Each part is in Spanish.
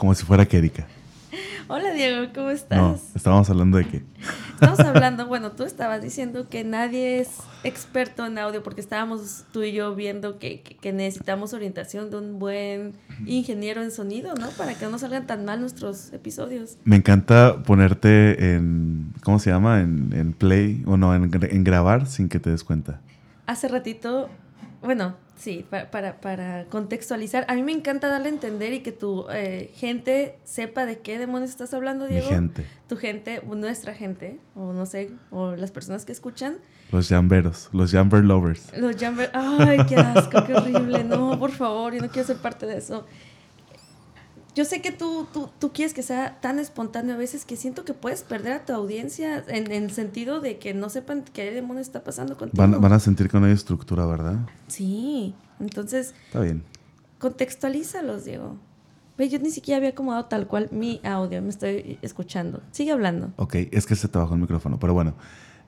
como si fuera Kerika. Hola Diego, ¿cómo estás? No, estábamos hablando de qué. Estamos hablando, bueno, tú estabas diciendo que nadie es experto en audio porque estábamos tú y yo viendo que, que, necesitamos orientación de un buen ingeniero en sonido, ¿no? Para que no salgan tan mal nuestros episodios. Me encanta ponerte en, ¿cómo se llama? En, en play o no, en, en grabar sin que te des cuenta. Hace ratito, bueno, Sí, para, para, contextualizar. A mí me encanta darle a entender y que tu eh, gente sepa de qué demonios estás hablando, Diego. Mi gente. Tu gente, nuestra gente, o no sé, o las personas que escuchan. Los jamberos, los jamber lovers. Los jamber... Ay, qué asco, qué horrible. No, por favor, yo no quiero ser parte de eso yo sé que tú, tú, tú, quieres que sea tan espontáneo a veces que siento que puedes perder a tu audiencia en, el sentido de que no sepan qué demonios está pasando contigo. Van, van, a sentir que no hay estructura, ¿verdad? Sí, entonces... Está bien. Contextualízalos, Diego. Ve, yo ni siquiera había acomodado tal cual mi audio, me estoy escuchando. Sigue hablando. Ok, es que se te bajó el micrófono, pero bueno.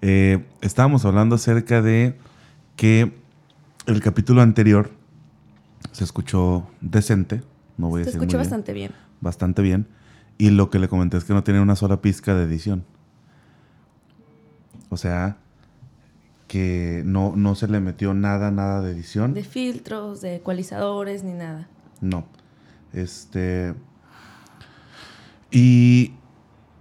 Eh, estábamos hablando acerca de que el capítulo anterior se escuchó decente no voy a decir escucho bastante bien. Bastante bien. Y lo que le comenté es que no tiene una sola pizca de edición. O sea, que no, no se le metió nada, nada de edición. De filtros, de ecualizadores, ni nada. No. Este. Y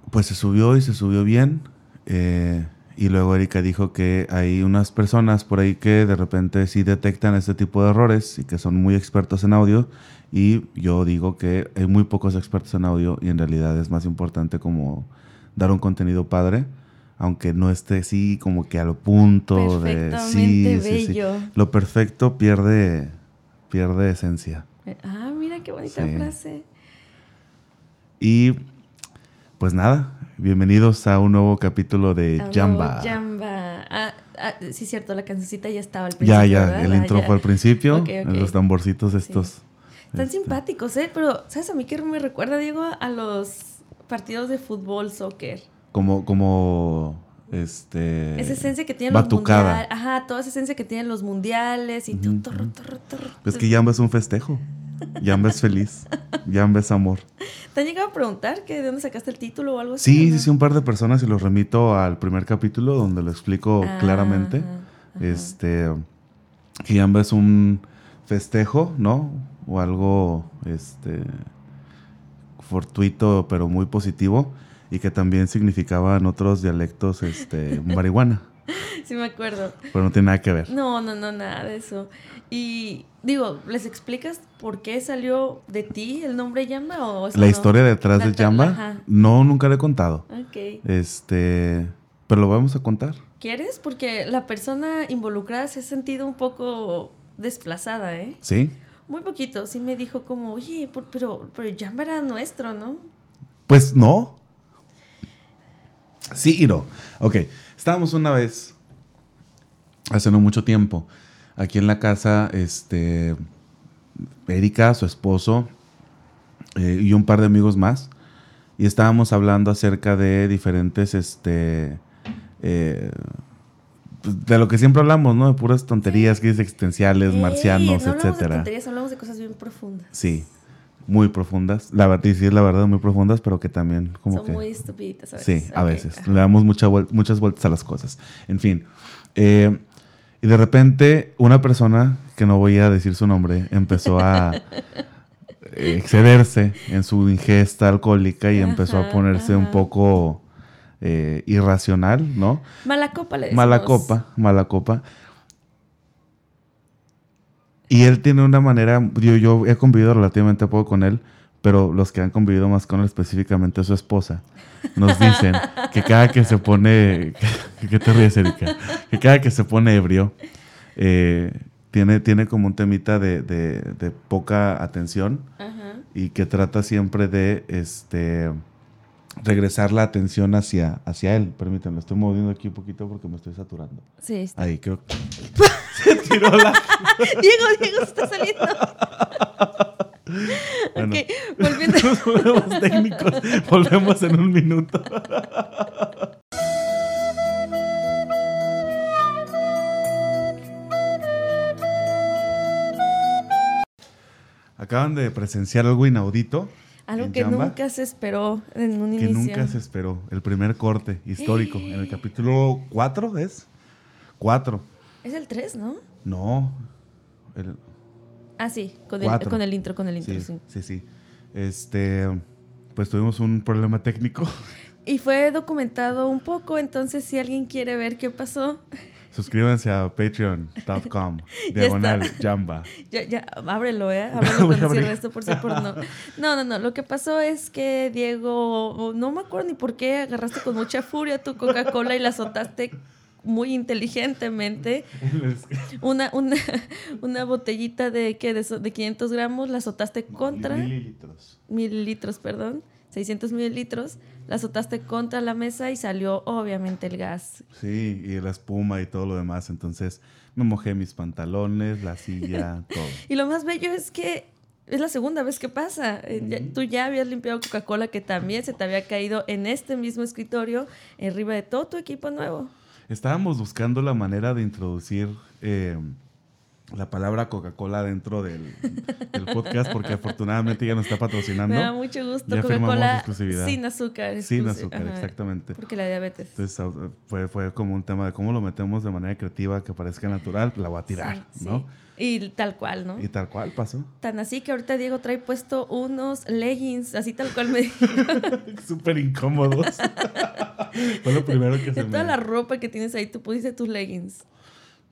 pues se subió y se subió bien. Eh, y luego Erika dijo que hay unas personas por ahí que de repente sí detectan este tipo de errores y que son muy expertos en audio y yo digo que hay muy pocos expertos en audio y en realidad es más importante como dar un contenido padre, aunque no esté así como que al punto de sí, sí, sí, Lo perfecto pierde pierde esencia. Ah, mira qué bonita frase. Y pues nada, bienvenidos a un nuevo capítulo de Jamba. Jamba. Ah, ah, sí, cierto, la cancioncita ya estaba al principio. Ya, ya, el intro fue al principio. Los tamborcitos estos. Están este. simpáticos, ¿eh? Pero, ¿sabes a mí qué me recuerda, Diego? A los partidos de fútbol, soccer. Como, como, este... Esa esencia que tienen los mundiales. Ajá, toda esa esencia que tienen los mundiales y tú, torro, torro, torro. Es que Yamba es un festejo. Yamba es feliz. Yamba es amor. ¿Te han llegado a preguntar que de dónde sacaste el título o algo así? Sí, sí, sí, un par de personas y los remito al primer capítulo donde lo explico ah, claramente. Este, que Yamba es un festejo, ¿no? O algo este, fortuito pero muy positivo y que también significaba en otros dialectos este, marihuana. Sí, me acuerdo. Pero no tiene nada que ver. No, no, no, nada de eso. Y digo, ¿les explicas por qué salió de ti el nombre Yamba? O la historia detrás de Yamba, no, nunca le he contado. Ok. Este, pero lo vamos a contar. ¿Quieres? Porque la persona involucrada se ha sentido un poco desplazada, ¿eh? Sí muy poquito, sí me dijo como, oye, pero, pero ya era nuestro, ¿no? Pues no. Sí y no. Ok, estábamos una vez, hace no mucho tiempo, aquí en la casa, este, Erika, su esposo, eh, y un par de amigos más, y estábamos hablando acerca de diferentes, este, eh, de lo que siempre hablamos, ¿no? De puras tonterías, crisis existenciales, marcianos, no etcétera. Hablamos de tonterías, hablamos de cosas bien profundas. Sí, muy profundas. La verdad, sí, es la verdad, muy profundas, pero que también como Son muy estupiditas a veces. Sí, a veces. Le damos muchas vueltas a las cosas. En fin. Eh, y de repente, una persona, que no voy a decir su nombre, empezó a excederse en su ingesta alcohólica y empezó a ponerse un poco eh, irracional, ¿no? Mala copa le decimos. Mala copa, mala copa. Y él tiene una manera, yo, yo he convivido relativamente poco con él, pero los que han convivido más con él, específicamente su esposa, nos dicen que cada que se pone, ¿qué te ríes, Erika? Que cada que se pone ebrio, eh, tiene, tiene como un temita de, de, poca atención y que trata siempre de, este, regresar la atención hacia, hacia él. Permítanme, estoy moviendo aquí un poquito porque me estoy saturando. Sí, está. Ahí creo que se tiró la. Diego, Diego, está saliendo. Bueno, volviendo. Volvemos técnicos. Volvemos en un minuto. Acaban de presenciar algo inaudito. Algo en que nunca se esperó en un que inicio. nunca se esperó. El primer corte histórico. En el capítulo 4 es. 4. Es el 3, ¿no? No. El, Ah, sí, con el, con el intro, con el intro, sí, sí. sí, sí. Este. Pues tuvimos un problema técnico. Y fue documentado un poco, entonces si alguien quiere ver qué pasó, Suscríbanse a patreon.com. Diagonal. Jamba. ya, ya, ábrelo, ¿eh? Ábrelo cuando cierre esto por si por no. No, no, no. Lo que pasó es que Diego, no me acuerdo ni por qué, agarraste con mucha furia tu Coca-Cola y la azotaste muy inteligentemente. Una, una, una botellita de, ¿qué? De 500 gramos, la azotaste contra... Mililitros. mililitros, perdón, 600 mililitros, la azotaste contra la mesa y salió obviamente el gas. Sí, y la espuma y todo lo demás. Entonces me mojé mis pantalones, la silla, todo. Y lo más bello es que es la segunda vez que pasa. Eh, ya- tú ya habías limpiado Coca-Cola que también se te había caído en este mismo escritorio, arriba de todo tu equipo nuevo. Estábamos buscando la manera de introducir eh, la palabra Coca-Cola dentro del, del podcast porque afortunadamente ya nos está patrocinando. Me da mucho gusto. Coca-Cola sin azúcar. Sin azúcar, ajá, exactamente. Porque la diabetes. Entonces fue, fue como un tema de cómo lo metemos de manera creativa que parezca natural, la voy a tirar, Sí, ¿no? sí. Y tal cual, ¿no? Y tal cual pasó. Tan así que ahorita Diego trae puesto unos leggings, así tal cual me Súper incómodos. fue lo primero que se De me... toda la ropa que tienes ahí, tú pusiste tus leggings.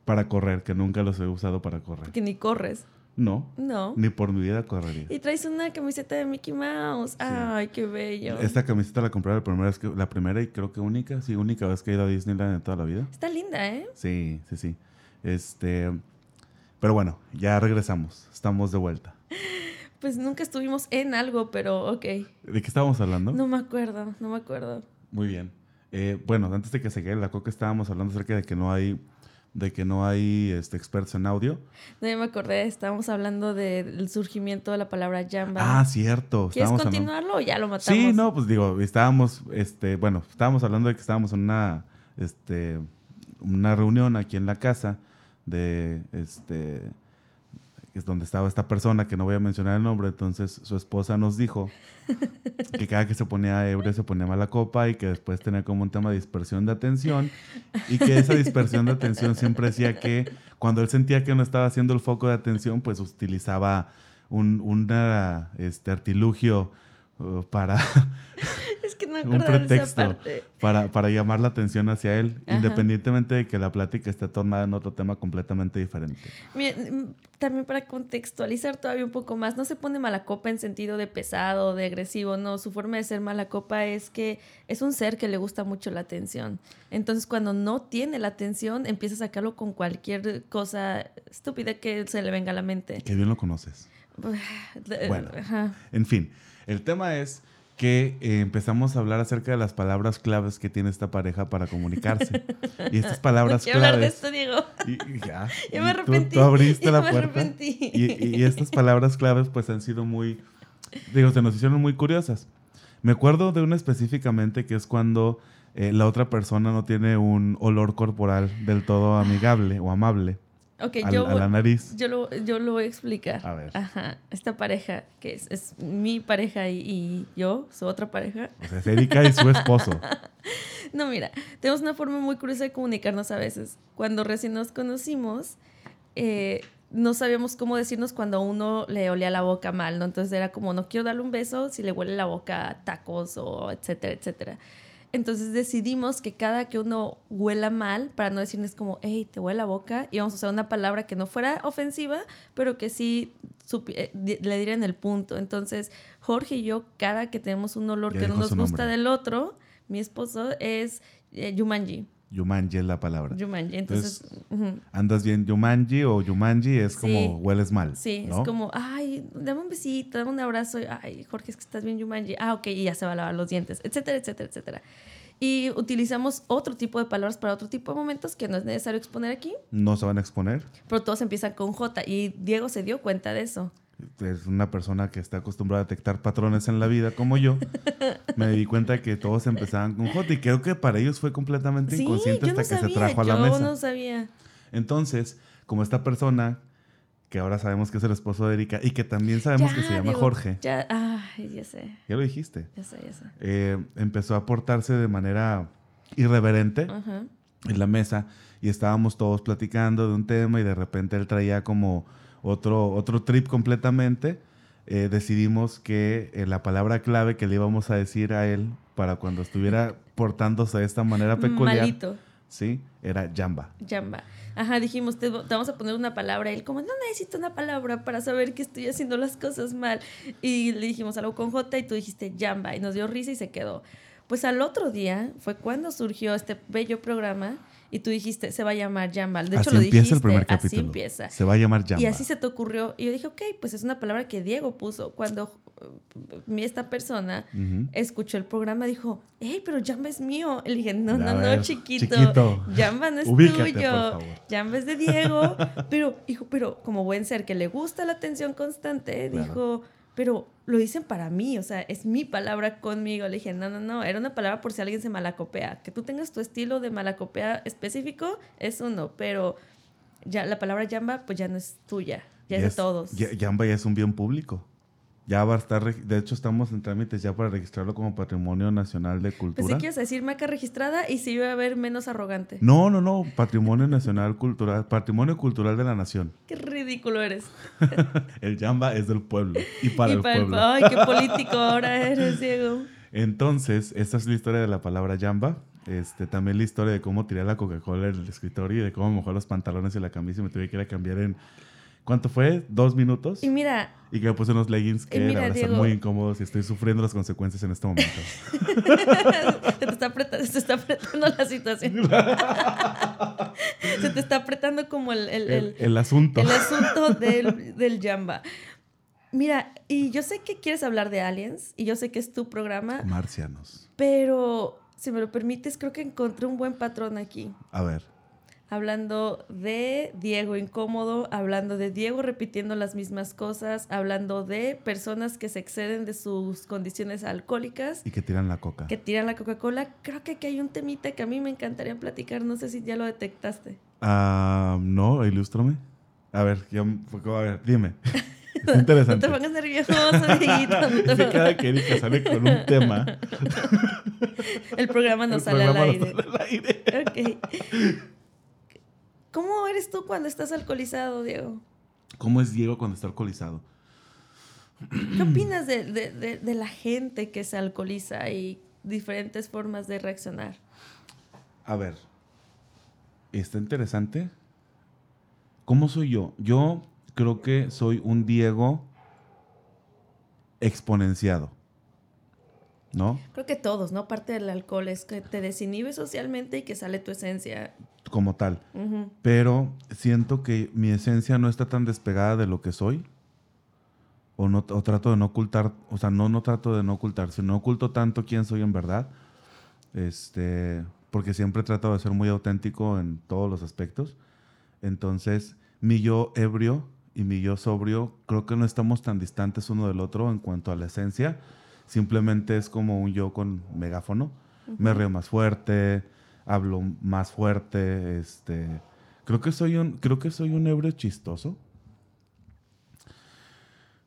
Para correr, que nunca los he usado para correr. Que ni corres. No, No. ni por mi vida correría. Y traes una camiseta de Mickey Mouse. Ay, qué bello. Esta camiseta la compré la primera, vez que, la primera y creo que única, sí, única vez que he ido a Disneyland en toda la vida. Está linda, ¿eh? Sí, sí, sí. Este, pero bueno, ya regresamos, estamos de vuelta. Pues nunca estuvimos en algo, pero ok. ¿De qué estábamos hablando? No me acuerdo, no me acuerdo. Muy bien. Eh, bueno, antes de que se quede la coca estábamos hablando acerca de que no hay, de que no hay este, expertos en audio. No ya me acordé, estábamos hablando del surgimiento de la palabra Jamba. Ah, cierto. ¿Quieres continuarlo o ya lo matamos? Sí, no, pues digo, estábamos, este, bueno, estábamos hablando de que estábamos en una, este, una reunión aquí en la casa de, este, es donde estaba esta persona que no voy a mencionar el nombre, entonces su esposa nos dijo que cada que se ponía ebrio se ponía mala copa y que después tenía como un tema de dispersión de atención y que esa dispersión de atención siempre decía que cuando él sentía que no estaba haciendo el foco de atención, pues utilizaba un este, artilugio para Es que no un de esa pretexto parte. para, para llamar la atención hacia él, Ajá. independientemente de que la plática esté tornada en otro tema completamente diferente. Mira, mm, también para contextualizar todavía un poco más, no se pone mala copa en sentido de pesado, de agresivo, no, su forma de ser mala copa es que es un ser que le gusta mucho la atención. Entonces cuando no tiene la atención, empieza a sacarlo con cualquier cosa estúpida que se le venga a la mente. Que bien lo conoces. Bueno. Ajá. En fin, el tema es que eh, empezamos a hablar acerca de las palabras claves que tiene esta pareja para comunicarse. y estas palabras quiero hablar de claves... esto, Diego. Y, y ya. Ya me Y tú- arrepentí. Tú, abriste la me puerta. arrepentí. Y, y estas palabras claves pues han sido muy, digo, se nos hicieron muy curiosas. Me acuerdo de una específicamente que es cuando eh, la otra persona no tiene un olor corporal del todo amigable o amable Ok, al- yo, a la nariz. yo, lo, yo lo voy a explicar. A ver. Ajá, esta pareja, que es, es mi pareja y, y yo, su otra pareja. O sea, es Erika y su esposo. No, mira, tenemos una forma muy curiosa de comunicarnos a veces. Cuando recién nos conocimos, eh, no sabíamos cómo decirnos cuando a uno le olía la boca mal, ¿no? Entonces era como, no quiero darle un beso si le huele la boca a tacos o etcétera, etcétera. Entonces decidimos que cada que uno huela mal, para no decirles como, hey, te huele la boca, íbamos a usar una palabra que no fuera ofensiva, pero que sí eh, le dieran el punto. Entonces, Jorge y yo, cada que tenemos un olor Ya que no nos gusta nombre. del otro, mi esposo es eh, Yumanji. Yumanji es la palabra. Yumanji. Entonces, ujú. Andas bien Yumanji o Yumanji es como Sí. hueles mal. sí, ¿no? es como, ay, dame un besito, dame un abrazo. Ay, Jorge, es que estás bien Yumanji. Ah, ok, y ya se va a lavar los dientes, etcétera, etcétera, etcétera. Y utilizamos otro tipo de palabras para otro tipo de momentos que no es necesario exponer aquí, No se van a exponer. pero todos empiezan con J. Y Diego se dio cuenta de eso. Es una persona que está acostumbrada a detectar patrones en la vida como yo, me di cuenta que todos empezaban con J y creo que para ellos fue completamente Sí, inconsciente no hasta que sabía, se trajo a la yo mesa. no sabía. Entonces, como esta persona, que ahora sabemos que es el esposo de Erika y que también sabemos Ya, que se llama Jorge, Ya, ay, ya sé. Ya lo dijiste. Ya sé, ya sé. Eh, empezó a portarse de manera irreverente en la mesa y estábamos todos platicando de un tema y de repente él traía como otro, otro trip completamente. Eh, decidimos que eh, la palabra clave que le íbamos a decir a él para cuando estuviera portándose de esta manera peculiar, Malito. sí, era Jamba. Jamba. Ajá, dijimos, te, te vamos a poner una palabra. Él, como, no necesito una palabra para saber que estoy haciendo las cosas mal. Y le dijimos algo con J y tú dijiste Jamba. Y nos dio risa y se quedó. Pues al otro día fue cuando surgió este bello programa y tú dijiste, se va a llamar Jamba. De hecho, así lo empieza dijiste. el primer así capítulo. empieza. Se va a llamar Jamba. Y así se te ocurrió. Y yo dije, ok, pues es una palabra que Diego puso. Cuando esta persona escuchó el programa, dijo, hey, pero Jamba es mío. Y le dije, no, no, no, chiquito. chiquito. Jamba no es Ubícate, tuyo. Jamba es de Diego. Pero, hijo, pero como buen ser que le gusta la atención constante, Claro. dijo, pero lo dicen para mí, o sea, es mi palabra conmigo. Le dije, no, no, no, era una palabra por si alguien se malacopea. Que tú tengas tu estilo de malacopea específico es uno, pero ya la palabra Jamba pues ya no es tuya, ya es, Y de todos. ya- Jamba ya es un bien público. Ya va a estar, de hecho estamos en trámites ya para registrarlo como Patrimonio Nacional de Pues Cultura. si quieres decir marca registrada y si iba a ver menos arrogante. No, no, no, Patrimonio Nacional Cultural, Patrimonio Cultural de la Nación. Qué ridículo eres. El Jamba es del pueblo y para y el para el- pueblo. Ay, qué político ahora eres, Diego. Entonces, esta es la historia de la palabra Jamba. Este, también la historia de cómo tiré la Coca-Cola en el escritorio y de cómo mojó los pantalones y la camisa y me tuve que ir a cambiar en... ¿Cuánto fue? ¿Dos minutos? Y mira, Y que me puse unos leggings que mira, la verdad están Diego. muy incómodos y estoy sufriendo las consecuencias en este momento. se te está apretando, se te está apretando la situación. se te está apretando como el, el, el, el- el asunto. el asunto del, del Jamba. Mira, y yo sé que quieres hablar de aliens, y yo sé que es tu programa, Marcianos. pero si me lo permites, creo que encontré un buen patrón aquí. A ver. Hablando de Diego incómodo, hablando de Diego repitiendo las mismas cosas, hablando de personas que se exceden de sus condiciones alcohólicas, Y que tiran la coca. que tiran la Coca-Cola. Creo que aquí hay un temita que a mí me encantaría platicar. No sé si ya lo detectaste. Ah, no, ilústrame. A ver, ya, a ver, dime. Es No te interesante. pongas nervioso, Dieguito, no cada que Erika sale con un tema, El programa no el sale programa al no sale al aire. Ok. ¿Cómo eres tú cuando estás alcoholizado, Diego? ¿Cómo es Diego cuando está alcoholizado? ¿Qué opinas de, de- de- de la gente que se alcoholiza y diferentes formas de reaccionar? A ver, está interesante. ¿Cómo soy yo? Yo creo que soy un Diego exponenciado. ¿No? Creo que todos, ¿no? Parte del alcohol es que te desinhibe socialmente y que sale tu esencia. Como tal. Pero siento que mi esencia no está tan despegada de lo que soy. O, no, o trato de no ocultar, o sea, no, no trato de no ocultar, sino oculto tanto quién soy en verdad. Este, porque siempre he tratado de ser muy auténtico en todos los aspectos. Entonces, mi yo ebrio y mi yo sobrio, creo que no estamos tan distantes uno del otro en cuanto a la esencia. Simplemente es como un yo con megáfono. Me río más fuerte, hablo más fuerte, este... Creo que soy un, creo que soy un ebrio chistoso.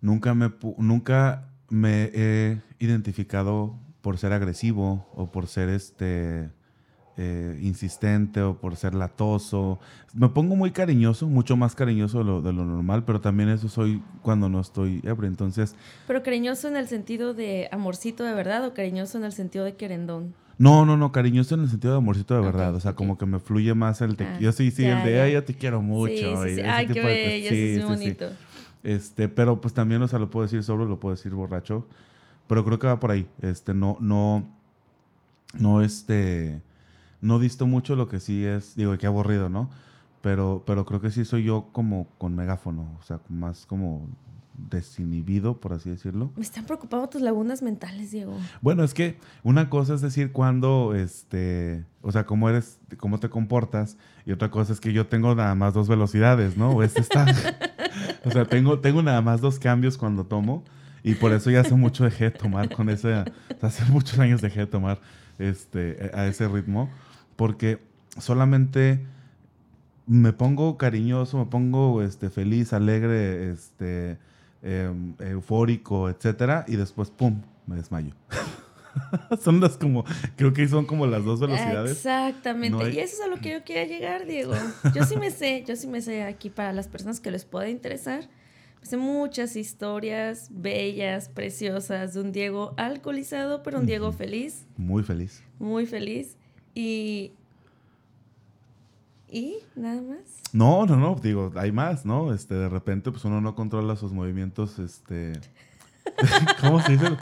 Nunca me, nunca me he identificado por ser agresivo o por ser este eh, insistente o por ser latoso. Me pongo muy cariñoso, mucho más cariñoso de lo, de lo normal, pero también eso soy cuando no estoy ebrio. Entonces, Pero cariñoso en el sentido de amorcito de verdad o cariñoso en el sentido de querendón. no, no, no, cariñoso en el sentido de amorcito de verdad. O sea, como que me fluye más el te Ah, yo sí, sí, ya, el de, ya. "Ay, yo te quiero mucho. sí, sí, y sí. ese Ay, qué bello, Sí, eso es bonito. Este, pero pues también, o sea, lo puedo decir sobrio, lo puedo decir borracho. Pero creo que va por ahí. Este, no, no, no, este, no disto mucho lo que sí es, digo, qué aburrido, ¿no? Pero, pero creo que sí soy yo como con megáfono, o sea, más como desinhibido, por así decirlo. Me están preocupando tus lagunas mentales, Diego. Bueno, es que una cosa es decir cuando, este, o sea, cómo eres, cómo te comportas, y otra cosa es que yo tengo nada más dos velocidades, ¿no? O este está, o sea, tengo, tengo nada más dos cambios cuando tomo, y por eso ya hace mucho dejé de tomar con ese, o sea, hace muchos años dejé de tomar, este, a ese ritmo, porque solamente me pongo cariñoso, me pongo, este, feliz, alegre, este, em, eufórico, etcétera, y después, ¡pum!, me desmayo. son las como, creo que son como las dos velocidades. Exactamente. Y eso es a lo que yo quería llegar, Diego. Yo sí me sé, yo sí me sé aquí para las personas que les pueda interesar. Sé muchas historias bellas, preciosas de un Diego alcoholizado, pero un Diego feliz. Muy feliz. Muy feliz. Y. ¿Y nada más? No, no, no, digo, hay más, ¿no? Este, de repente, pues uno no controla sus movimientos, este. ¿Cómo se dice?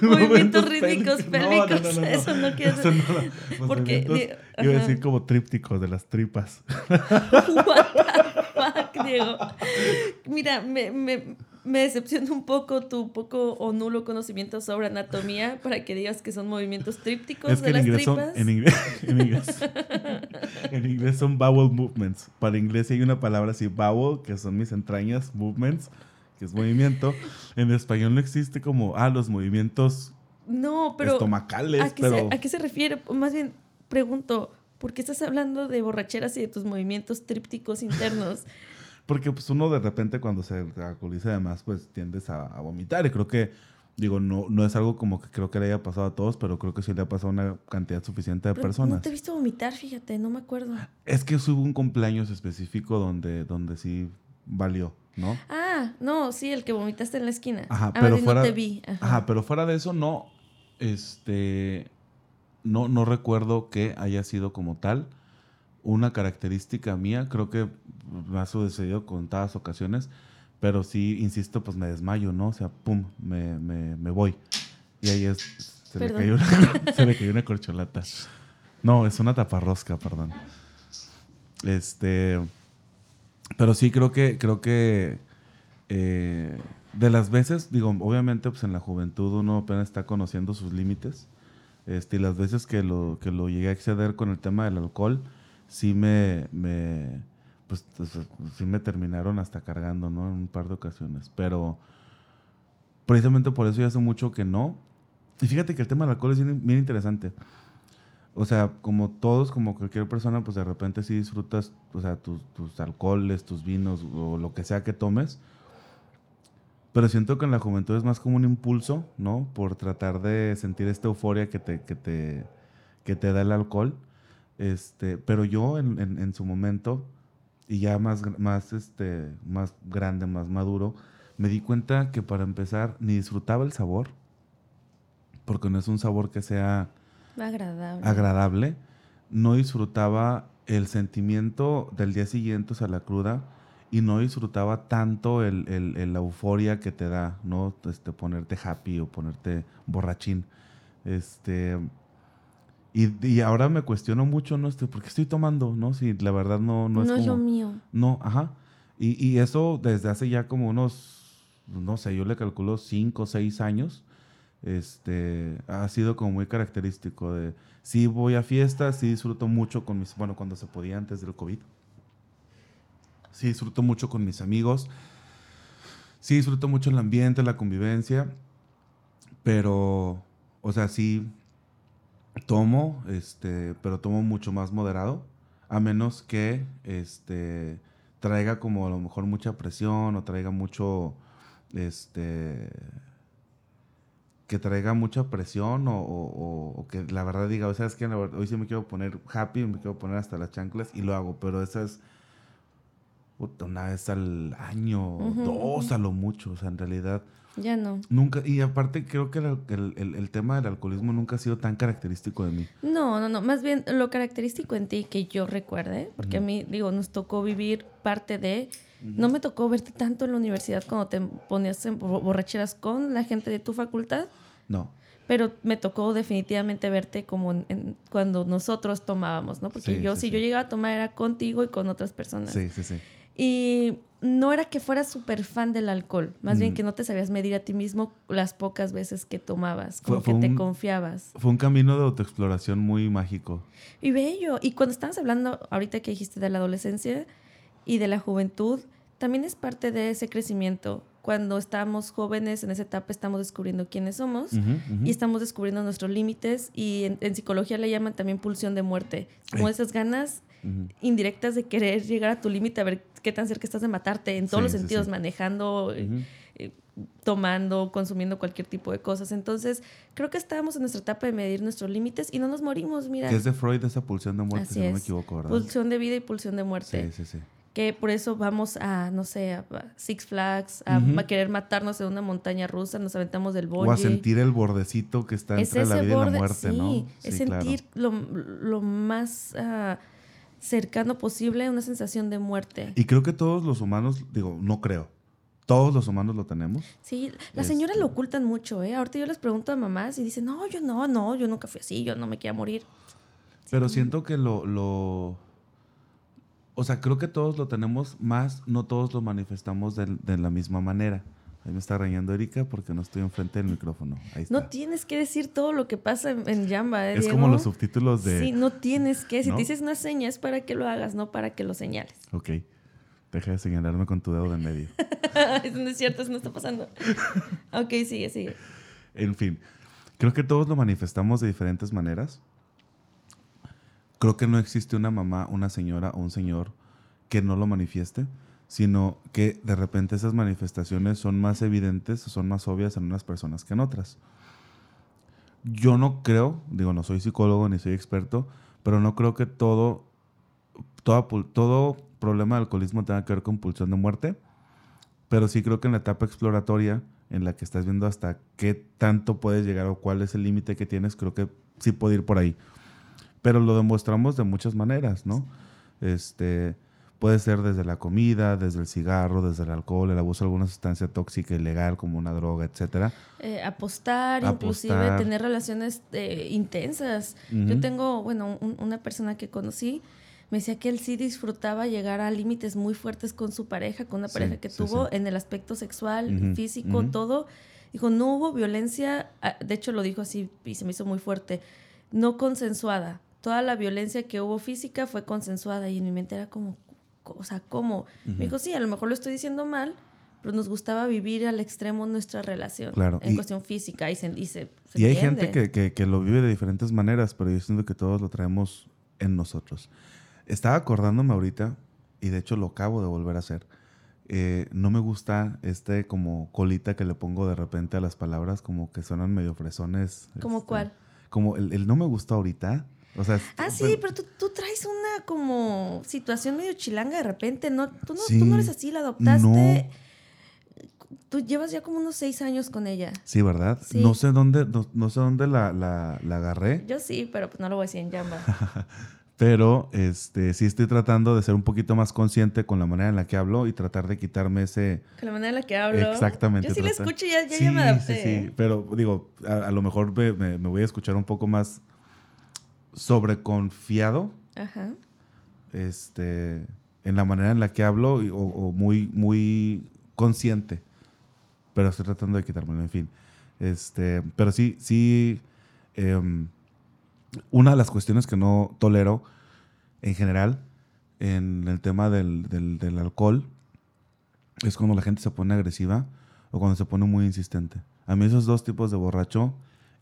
movimientos rítmicos pélvicos. eso no quiere decir. Porque. Iba a decir como trípticos de las tripas. Diego. Mira, me, me, me decepciona un poco tu poco o nulo conocimiento sobre anatomía para que digas que son movimientos trípticos de las tripas. en, inglés, en, inglés, en inglés son bowel movements. Para inglés hay una palabra así, bowel, que son mis entrañas, movements, que es movimiento. En español no existe como, ah, los movimientos no, pero estomacales. ¿a qué, pero... Se, ¿A qué se refiere? Más bien, pregunto, ¿por qué estás hablando de borracheras y de tus movimientos trípticos internos? Porque pues uno de repente cuando se alcoholiza además pues tiendes a, vomitar y creo que, digo, no, no es algo como que creo que le haya pasado a todos, pero creo que sí le ha pasado a una cantidad suficiente de personas. No te he visto vomitar, fíjate, no me acuerdo. Es que hubo un cumpleaños específico donde, donde sí valió, ¿no? Ah, no, sí, el que vomitaste en la esquina. Ajá, pero fuera, no te vi. Ajá. pero fuera de eso no, este, no, no recuerdo que haya sido como tal una característica mía, creo que me ha sucedido con todas ocasiones, pero sí, insisto, pues me desmayo, ¿no? O sea, pum, me, me, me voy. Y ahí es, se le, cayó una, se le cayó una corcholata. No, es una taparrosca, perdón. Este, pero sí creo que, creo que eh, de las veces, digo, obviamente, pues en la juventud uno apenas está conociendo sus límites. Este, y las veces que lo, que lo llegué a exceder con el tema del alcohol, sí me, me pues, pues, sí me terminaron hasta cargando, ¿no? En un par de ocasiones. Pero precisamente por eso ya hace mucho que no. Y fíjate que el tema del alcohol es bien, interesante. O sea, como todos, como cualquier persona, pues de repente sí disfrutas, o sea, tus, tus alcoholes, tus vinos o lo que sea que tomes. Pero siento que en la juventud es más como un impulso, ¿no? Por tratar de sentir esta euforia que te, que te, que te da el alcohol. Este, pero yo en, en, su momento, y ya más, más, este, más grande, más maduro, me di cuenta que para empezar ni disfrutaba el sabor, porque no es un sabor que sea agradable. agradable. No disfrutaba el sentimiento del día siguiente, o sea, la cruda, y no disfrutaba tanto el, el, la euforia que te da, ¿no? Este, ponerte happy o ponerte borrachín. Este, y, ahora me cuestiono mucho, ¿no? Este, ¿Por qué estoy tomando? ¿No? Si la verdad no, no es No es lo mío. No, ajá. Y, y, eso desde hace ya como unos, no sé, yo le calculo cinco o seis años, este, ha sido como muy característico de, sí voy a fiestas, sí disfruto mucho con mis, bueno, cuando se podía antes del COVID. Sí disfruto mucho con mis amigos. Sí disfruto mucho el ambiente, la convivencia. Pero, o sea, sí, tomo, este, pero tomo mucho más moderado, a menos que este, traiga como a lo mejor mucha presión o traiga mucho, este, que traiga mucha presión o, que la verdad diga, o sea, es que hoy sí me quiero poner happy, me quiero poner hasta las chanclas y lo hago, pero esa es una vez al año, dos a lo mucho, o sea, en realidad ya no. Nunca, y aparte creo que el, tema del alcoholismo nunca ha sido tan característico de mí. No, no, no. Más bien lo característico en ti que yo recuerde, porque a mí, digo, nos tocó vivir parte de... No me tocó verte tanto en la universidad cuando te ponías en borracheras con la gente de tu facultad. No. Pero me tocó definitivamente verte como en, cuando nosotros tomábamos, ¿no? Porque yo, si yo llegaba a tomar, era contigo y con otras personas. Sí, sí, sí. Y no era que fueras súper fan del alcohol, más bien mm. que no te sabías medir a ti mismo las pocas veces que tomabas, como que te confiabas. Fue un camino de autoexploración muy mágico. Y bello. Y cuando estabas hablando, ahorita que dijiste de la adolescencia y de la juventud, también es parte de ese crecimiento. Cuando estamos jóvenes, en esa etapa estamos descubriendo quiénes somos y estamos descubriendo nuestros límites y en, psicología le llaman también pulsión de muerte, como esas ganas indirectas de querer llegar a tu límite, a ver qué tan cerca estás de matarte en todos los sentidos, manejando, eh, eh, tomando, consumiendo cualquier tipo de cosas. Entonces, creo que estábamos en nuestra etapa de medir nuestros límites y no nos morimos, mira. Que es de Freud esa pulsión de muerte, si no me equivoco, ¿verdad? Pulsión de vida y pulsión de muerte. Sí, sí, sí. Que por eso vamos a, no sé, a Six Flags, a, querer matarnos en una montaña rusa, nos aventamos del bungee. O a sentir el bordecito que está entre la vida y la muerte, sí, ¿no? es sentir lo, lo, más... Uh, cercano posible una sensación de muerte. Y creo que todos los humanos, digo, no creo, todos los humanos lo tenemos. Sí, las señoras lo este ocultan mucho, ¿eh? Ahorita yo les pregunto a mamás y dicen, no, yo no, no, yo nunca fui así, yo no me quería morir. Pero siento que lo, lo, o sea, creo que todos lo tenemos, más no todos lo manifestamos de, de la misma manera. Ahí me está reñando Erika porque no estoy enfrente del micrófono. Ahí está. No tienes que decir todo lo que pasa en, en Yamba, ¿eh, Es como los subtítulos de... Sí, no tienes que. Si te dices una seña es para que lo hagas, no para que lo señales. Ok. Deja de señalarme con tu dedo de medio. eso no es cierto, eso no está pasando. ok, sigue, sigue. En fin, creo que todos lo manifestamos de diferentes maneras. Creo que no existe una mamá, una señora o un señor que no lo manifieste sino que de repente esas manifestaciones son más evidentes, son más obvias en unas personas que en otras. Yo no creo, digo, no soy psicólogo ni soy experto, pero no creo que todo, todo, todo problema de alcoholismo tenga que ver con pulsión de muerte, pero sí creo que en la etapa exploratoria, en la que estás viendo hasta qué tanto puedes llegar o cuál es el límite que tienes, creo que sí puede ir por ahí. Pero lo demostramos de muchas maneras, ¿no? Este, Puede ser desde la comida, desde el cigarro, desde el alcohol, el abuso de alguna sustancia tóxica ilegal como una droga, etcétera. Eh, apostar, inclusive tener relaciones eh, intensas. Yo tengo, bueno, una persona que conocí me decía que él sí disfrutaba llegar a límites muy fuertes con su pareja, con una pareja que tuvo en el aspecto sexual, físico, todo. Dijo, no hubo violencia, ah, de hecho lo dijo así y se me hizo muy fuerte, no consensuada. Toda la violencia que hubo física fue consensuada y en mi mente era como, o sea, ¿cómo? Me dijo, sí, a lo mejor lo estoy diciendo mal, pero nos gustaba vivir al extremo nuestra relación claro. en cuestión física y se, y se, y hay gente que, que, lo vive de diferentes maneras, pero yo siento que todos lo traemos en nosotros. Estaba acordándome ahorita, y de hecho lo acabo de volver a hacer, eh, no me gusta este como colita que le pongo de repente a las palabras, como que suenan medio fresones. ¿Como este, cuál? Como el, el, no me gustó ahorita. O sea, ah, sí, pero tú, tú, traes una como situación medio chilanga de repente, ¿no? Tú no, tú no eres así, la adoptaste. Tú llevas ya como unos seis años con ella. Sí, ¿verdad? No sé dónde, no, sé dónde la, la, la, agarré. Yo sí, pero pues no lo voy a decir en llama. pero este, sí estoy tratando de ser un poquito más consciente con la manera en la que hablo y tratar de quitarme ese... Con la manera en la que hablo. Exactamente. Yo sí la escucho y ya, ya, me adapté. Sí, sí, pero digo, a, lo mejor me, me, voy a escuchar un poco más sobreconfiado. Ajá. Este, en la manera en la que hablo o, muy, muy consciente. Pero estoy tratando de quitármelo, en fin. Este, pero sí, sí. Em, una de las cuestiones que no tolero en general en el tema del, del, del, alcohol es cuando la gente se pone agresiva o cuando se pone muy insistente. A mí esos dos tipos de borracho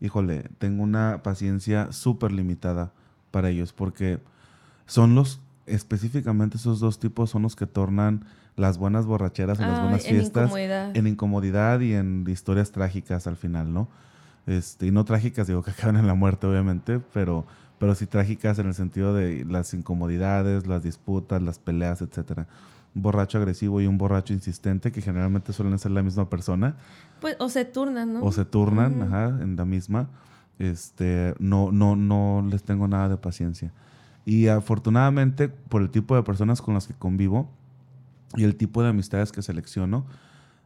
híjole, tengo una paciencia súper limitada para ellos porque son los, específicamente esos dos tipos son los que tornan las buenas borracheras o las buenas fiestas en incomodidad y en historias trágicas al final, ¿no? Este, y no trágicas, digo que acaban en la muerte, obviamente, pero, pero sí trágicas en el sentido de las incomodidades, las disputas, las peleas, etcétera borracho agresivo y un borracho insistente, que generalmente suelen ser la misma persona. Pues, o se turnan, ¿no? O se turnan, ajá, en la misma. Este, no, no, no les tengo nada de paciencia. Y afortunadamente, por el tipo de personas con las que convivo y el tipo de amistades que selecciono,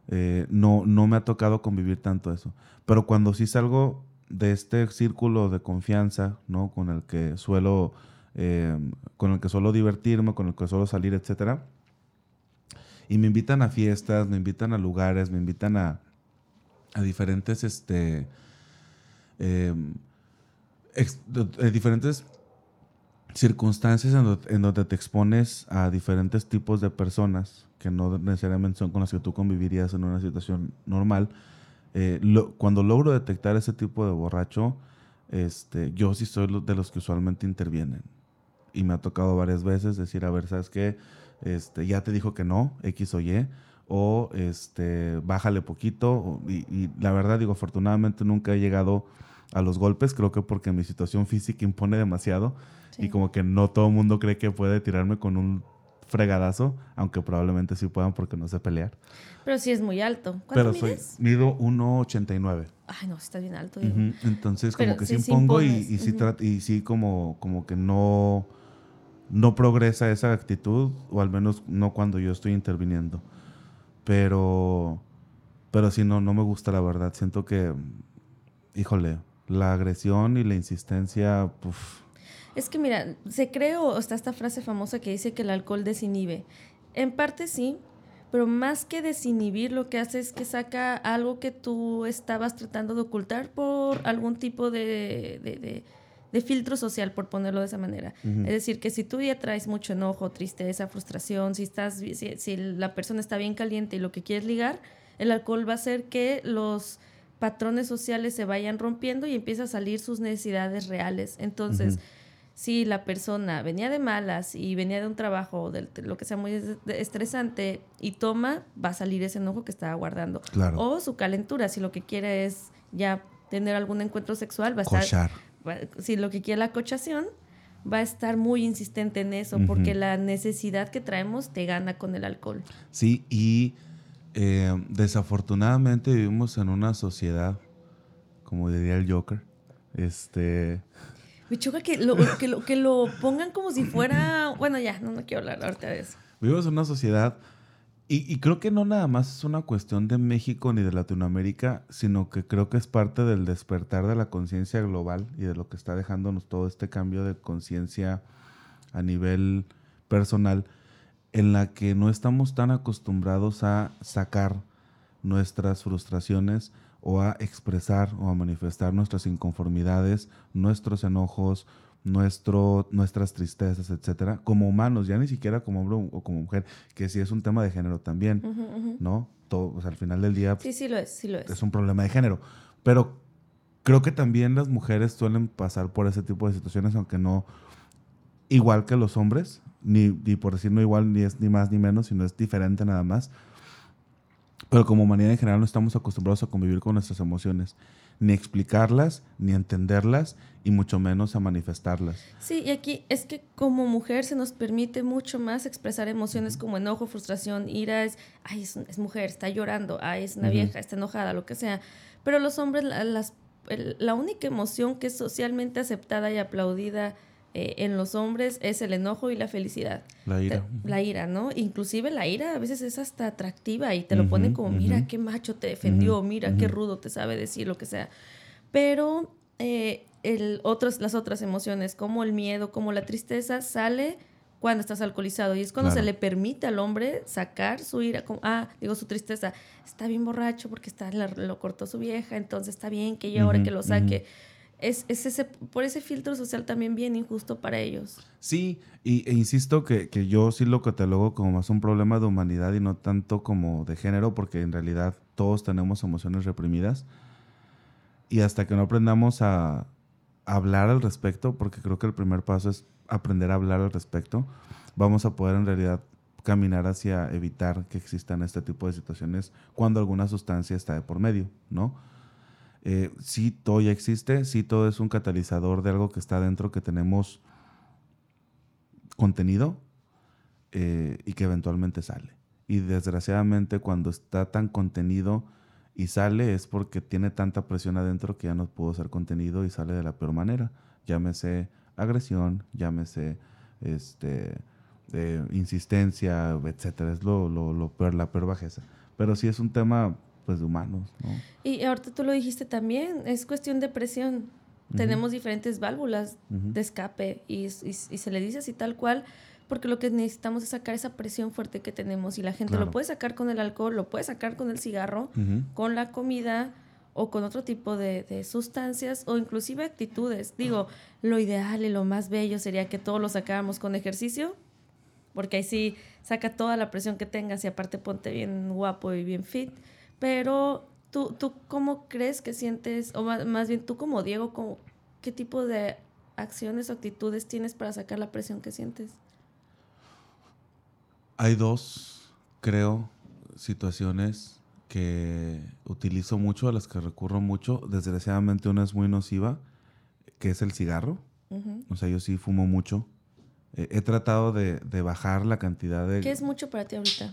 eh, no, no me ha tocado convivir tanto eso. Pero cuando sí salgo de este círculo de confianza, ¿no? Con el que suelo, eh, con el que suelo divertirme, con el que suelo salir, etcétera, y me invitan a fiestas, me invitan a lugares, me invitan a, a diferentes, este, em, diferentes circunstancias en donde, te expones a diferentes tipos de personas que no necesariamente son con las que tú convivirías en una situación normal. Eh, cuando logro detectar ese tipo de borracho, este, yo sí soy de los que usualmente intervienen. y me ha tocado varias veces decir, a ver, ¿sabes qué? Este, ya te dijo que no, X o Y, o este, bájale poquito. Y, y la verdad, digo, afortunadamente nunca he llegado a los golpes, creo que porque mi situación física impone demasiado y como que no todo el mundo cree que puede tirarme con un fregadazo, aunque probablemente sí puedan porque no sé pelear. Pero sí es muy alto. ¿Cuánto Pero mides? soy, mido 1,89. Ay, no, está bien alto. Entonces Pero como que sí, sí sí impongo y, y sí, ujú. trat- y sí como, como que no, no progresa esa actitud, o al menos no cuando yo estoy interviniendo. Pero, pero sí, no, no me gusta la verdad. Siento que, híjole, la agresión y la insistencia, Es que mira, se cree o está esta frase famosa que dice que el alcohol desinhibe. En parte sí, pero más que desinhibir lo que hace es que saca algo que tú estabas tratando de ocultar por algún tipo de- de filtro social, por ponerlo de esa manera. Es decir, que si tú ya traes mucho enojo, tristeza, frustración, si, estás, si, si la persona está bien caliente y lo que quieres ligar, el alcohol va a hacer que los patrones sociales se vayan rompiendo y empieza a salir sus necesidades reales. Entonces, si la persona venía de malas y venía de un trabajo, de, de lo que sea muy estresante, y toma, va a salir ese enojo que estaba guardando. claro, O su calentura, si lo que quiere es ya tener algún encuentro sexual, va a estar cochar. va- si lo que quiere la cochación, va a estar muy insistente en eso, porque la necesidad que traemos te gana con el alcohol. Sí, y eh, desafortunadamente vivimos en una sociedad, como diría el Joker, este... Me choca que lo, que lo, que lo pongan como si fuera. Bueno, ya, no, no quiero hablar ahorita de eso. Vivimos en una sociedad, y, y creo que no nada más es una cuestión de México ni de Latinoamérica, sino que creo que es parte del despertar de la conciencia global y de lo que está dejándonos todo este cambio de conciencia a nivel personal, en la que no estamos tan acostumbrados a sacar nuestras frustraciones o a expresar o a manifestar nuestras inconformidades, nuestros enojos, nuestro, nuestras tristezas, etcétera, como humanos, ya ni siquiera como hombre o como mujer, que sí es un tema de género también, Ujú, ujú. ¿no? Todo, o sea, al final del día Sí, sí lo es, sí lo es. es un problema de género. Pero creo que también las mujeres suelen pasar por ese tipo de situaciones, aunque no igual que los hombres, ni, ni por decir no igual, ni es ni más ni menos, sino es diferente nada más. Pero como humanidad en general no estamos acostumbrados a convivir con nuestras emociones, ni explicarlas, ni entenderlas, y mucho menos a manifestarlas. Sí, y aquí es que como mujer se nos permite mucho más expresar emociones como enojo, frustración, ira, es, ay, es, es mujer, está llorando, ay, es una vieja, está enojada, lo que sea. Pero los hombres, la, las- el- la única emoción que es socialmente aceptada y aplaudida eh, en los hombres es el enojo y la felicidad. La ira. Te- La ira, ¿no? Inclusive la ira a veces es hasta atractiva y te lo ponen como, mira qué macho te defendió, mira qué rudo te sabe decir, lo que sea. Pero eh, el otros, las otras emociones, como el miedo, como la tristeza, sale cuando estás alcoholizado y es cuando Claro. se le permite al hombre sacar su ira, como, ah, digo su tristeza, está bien borracho porque está, la- lo cortó su vieja, entonces está bien que yo ahora Ujú, que lo saque. Es, es ese, por ese filtro social también bien injusto para ellos. Sí, y, e insisto que, que yo sí lo catalogo como más un problema de humanidad y no tanto como de género, porque en realidad todos tenemos emociones reprimidas. Y hasta que no aprendamos a hablar al respecto, porque creo que el primer paso es aprender a hablar al respecto, vamos a poder en realidad caminar hacia evitar que existan este tipo de situaciones cuando alguna sustancia está de por medio, ¿no? Eh, sí, todo ya existe, sí, todo es un catalizador de algo que está dentro que tenemos contenido eh, y que eventualmente sale. Y desgraciadamente cuando está tan contenido y sale es porque tiene tanta presión adentro que ya no pudo ser contenido y sale de la peor manera. Llámese agresión, llámese este, eh, insistencia, etcétera. Es lo, la peor bajeza. Pero sí es un tema pues de humanos, ¿no? Y ahorita tú lo dijiste también, es cuestión de presión. Tenemos diferentes válvulas Ujú. de escape y, y- y se le dice así tal cual, porque lo que necesitamos es sacar esa presión fuerte que tenemos y la gente Claro. lo puede sacar con el alcohol, lo puede sacar con el cigarro, Ujú. con la comida o con otro tipo de, de sustancias o inclusive actitudes. Digo, lo ideal y lo más bello sería que todos lo sacáramos con ejercicio, porque ahí sí saca toda la presión que tengas y aparte ponte bien guapo y bien fit. Pero tú, tú ¿cómo crees que sientes, o más, más bien tú como Diego, ¿cómo- qué tipo de acciones o actitudes tienes para sacar la presión que sientes? Hay dos, creo, situaciones que utilizo mucho, a las que recurro mucho. Desgraciadamente una es muy nociva, que es el cigarro. O sea, yo sí fumo mucho. He tratado de, de, bajar la cantidad de... ¿Qué es mucho para ti ahorita?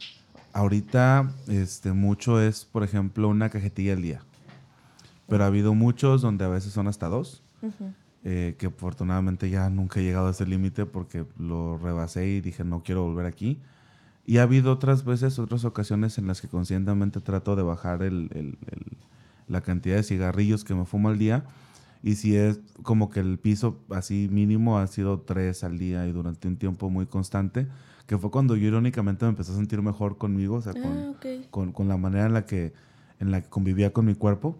Ahorita, este, mucho es, por ejemplo, una cajetilla al día. Pero ha habido muchos donde a veces son hasta dos. Eh, que afortunadamente ya nunca he llegado a ese límite porque lo rebasé y dije no quiero volver aquí. Y ha habido otras veces, otras ocasiones en las que conscientemente trato de bajar el, el, la cantidad de cigarrillos que me fumo al día. Y si es como que el piso así mínimo ha sido tres al día y durante un tiempo muy constante que fue cuando yo irónicamente me empecé a sentir mejor conmigo, o sea, con, ah, con, con, la manera en la, que, en la que convivía con mi cuerpo.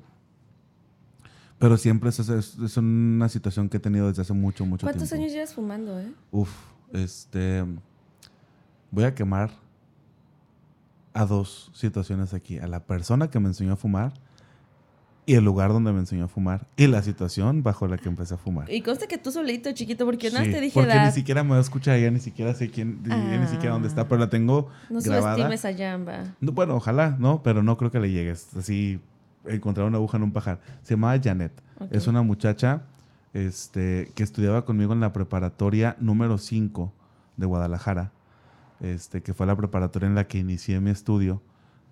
Pero siempre es, es, es, una situación que he tenido desde hace mucho, mucho tiempo. ¿Cuántos años llevas fumando, eh? Uf, este... Voy a quemar a dos situaciones aquí. A la persona que me enseñó a fumar y el lugar donde me enseñó a fumar y la situación bajo la que empecé a fumar. Y consta que tú solito, chiquito, porque no te dije porque ni siquiera me escucha ella, ni siquiera sé quién, ni siquiera dónde está, pero la tengo no grabada. subestimes a Jamba. No, bueno, ojalá, ¿no? Pero no creo que le llegues. Así, encontrar una aguja en un pajar. Se llamaba Janet. Es una muchacha este, que estudiaba conmigo en la preparatoria número 5 de Guadalajara, este, que fue la preparatoria en la que inicié mi estudio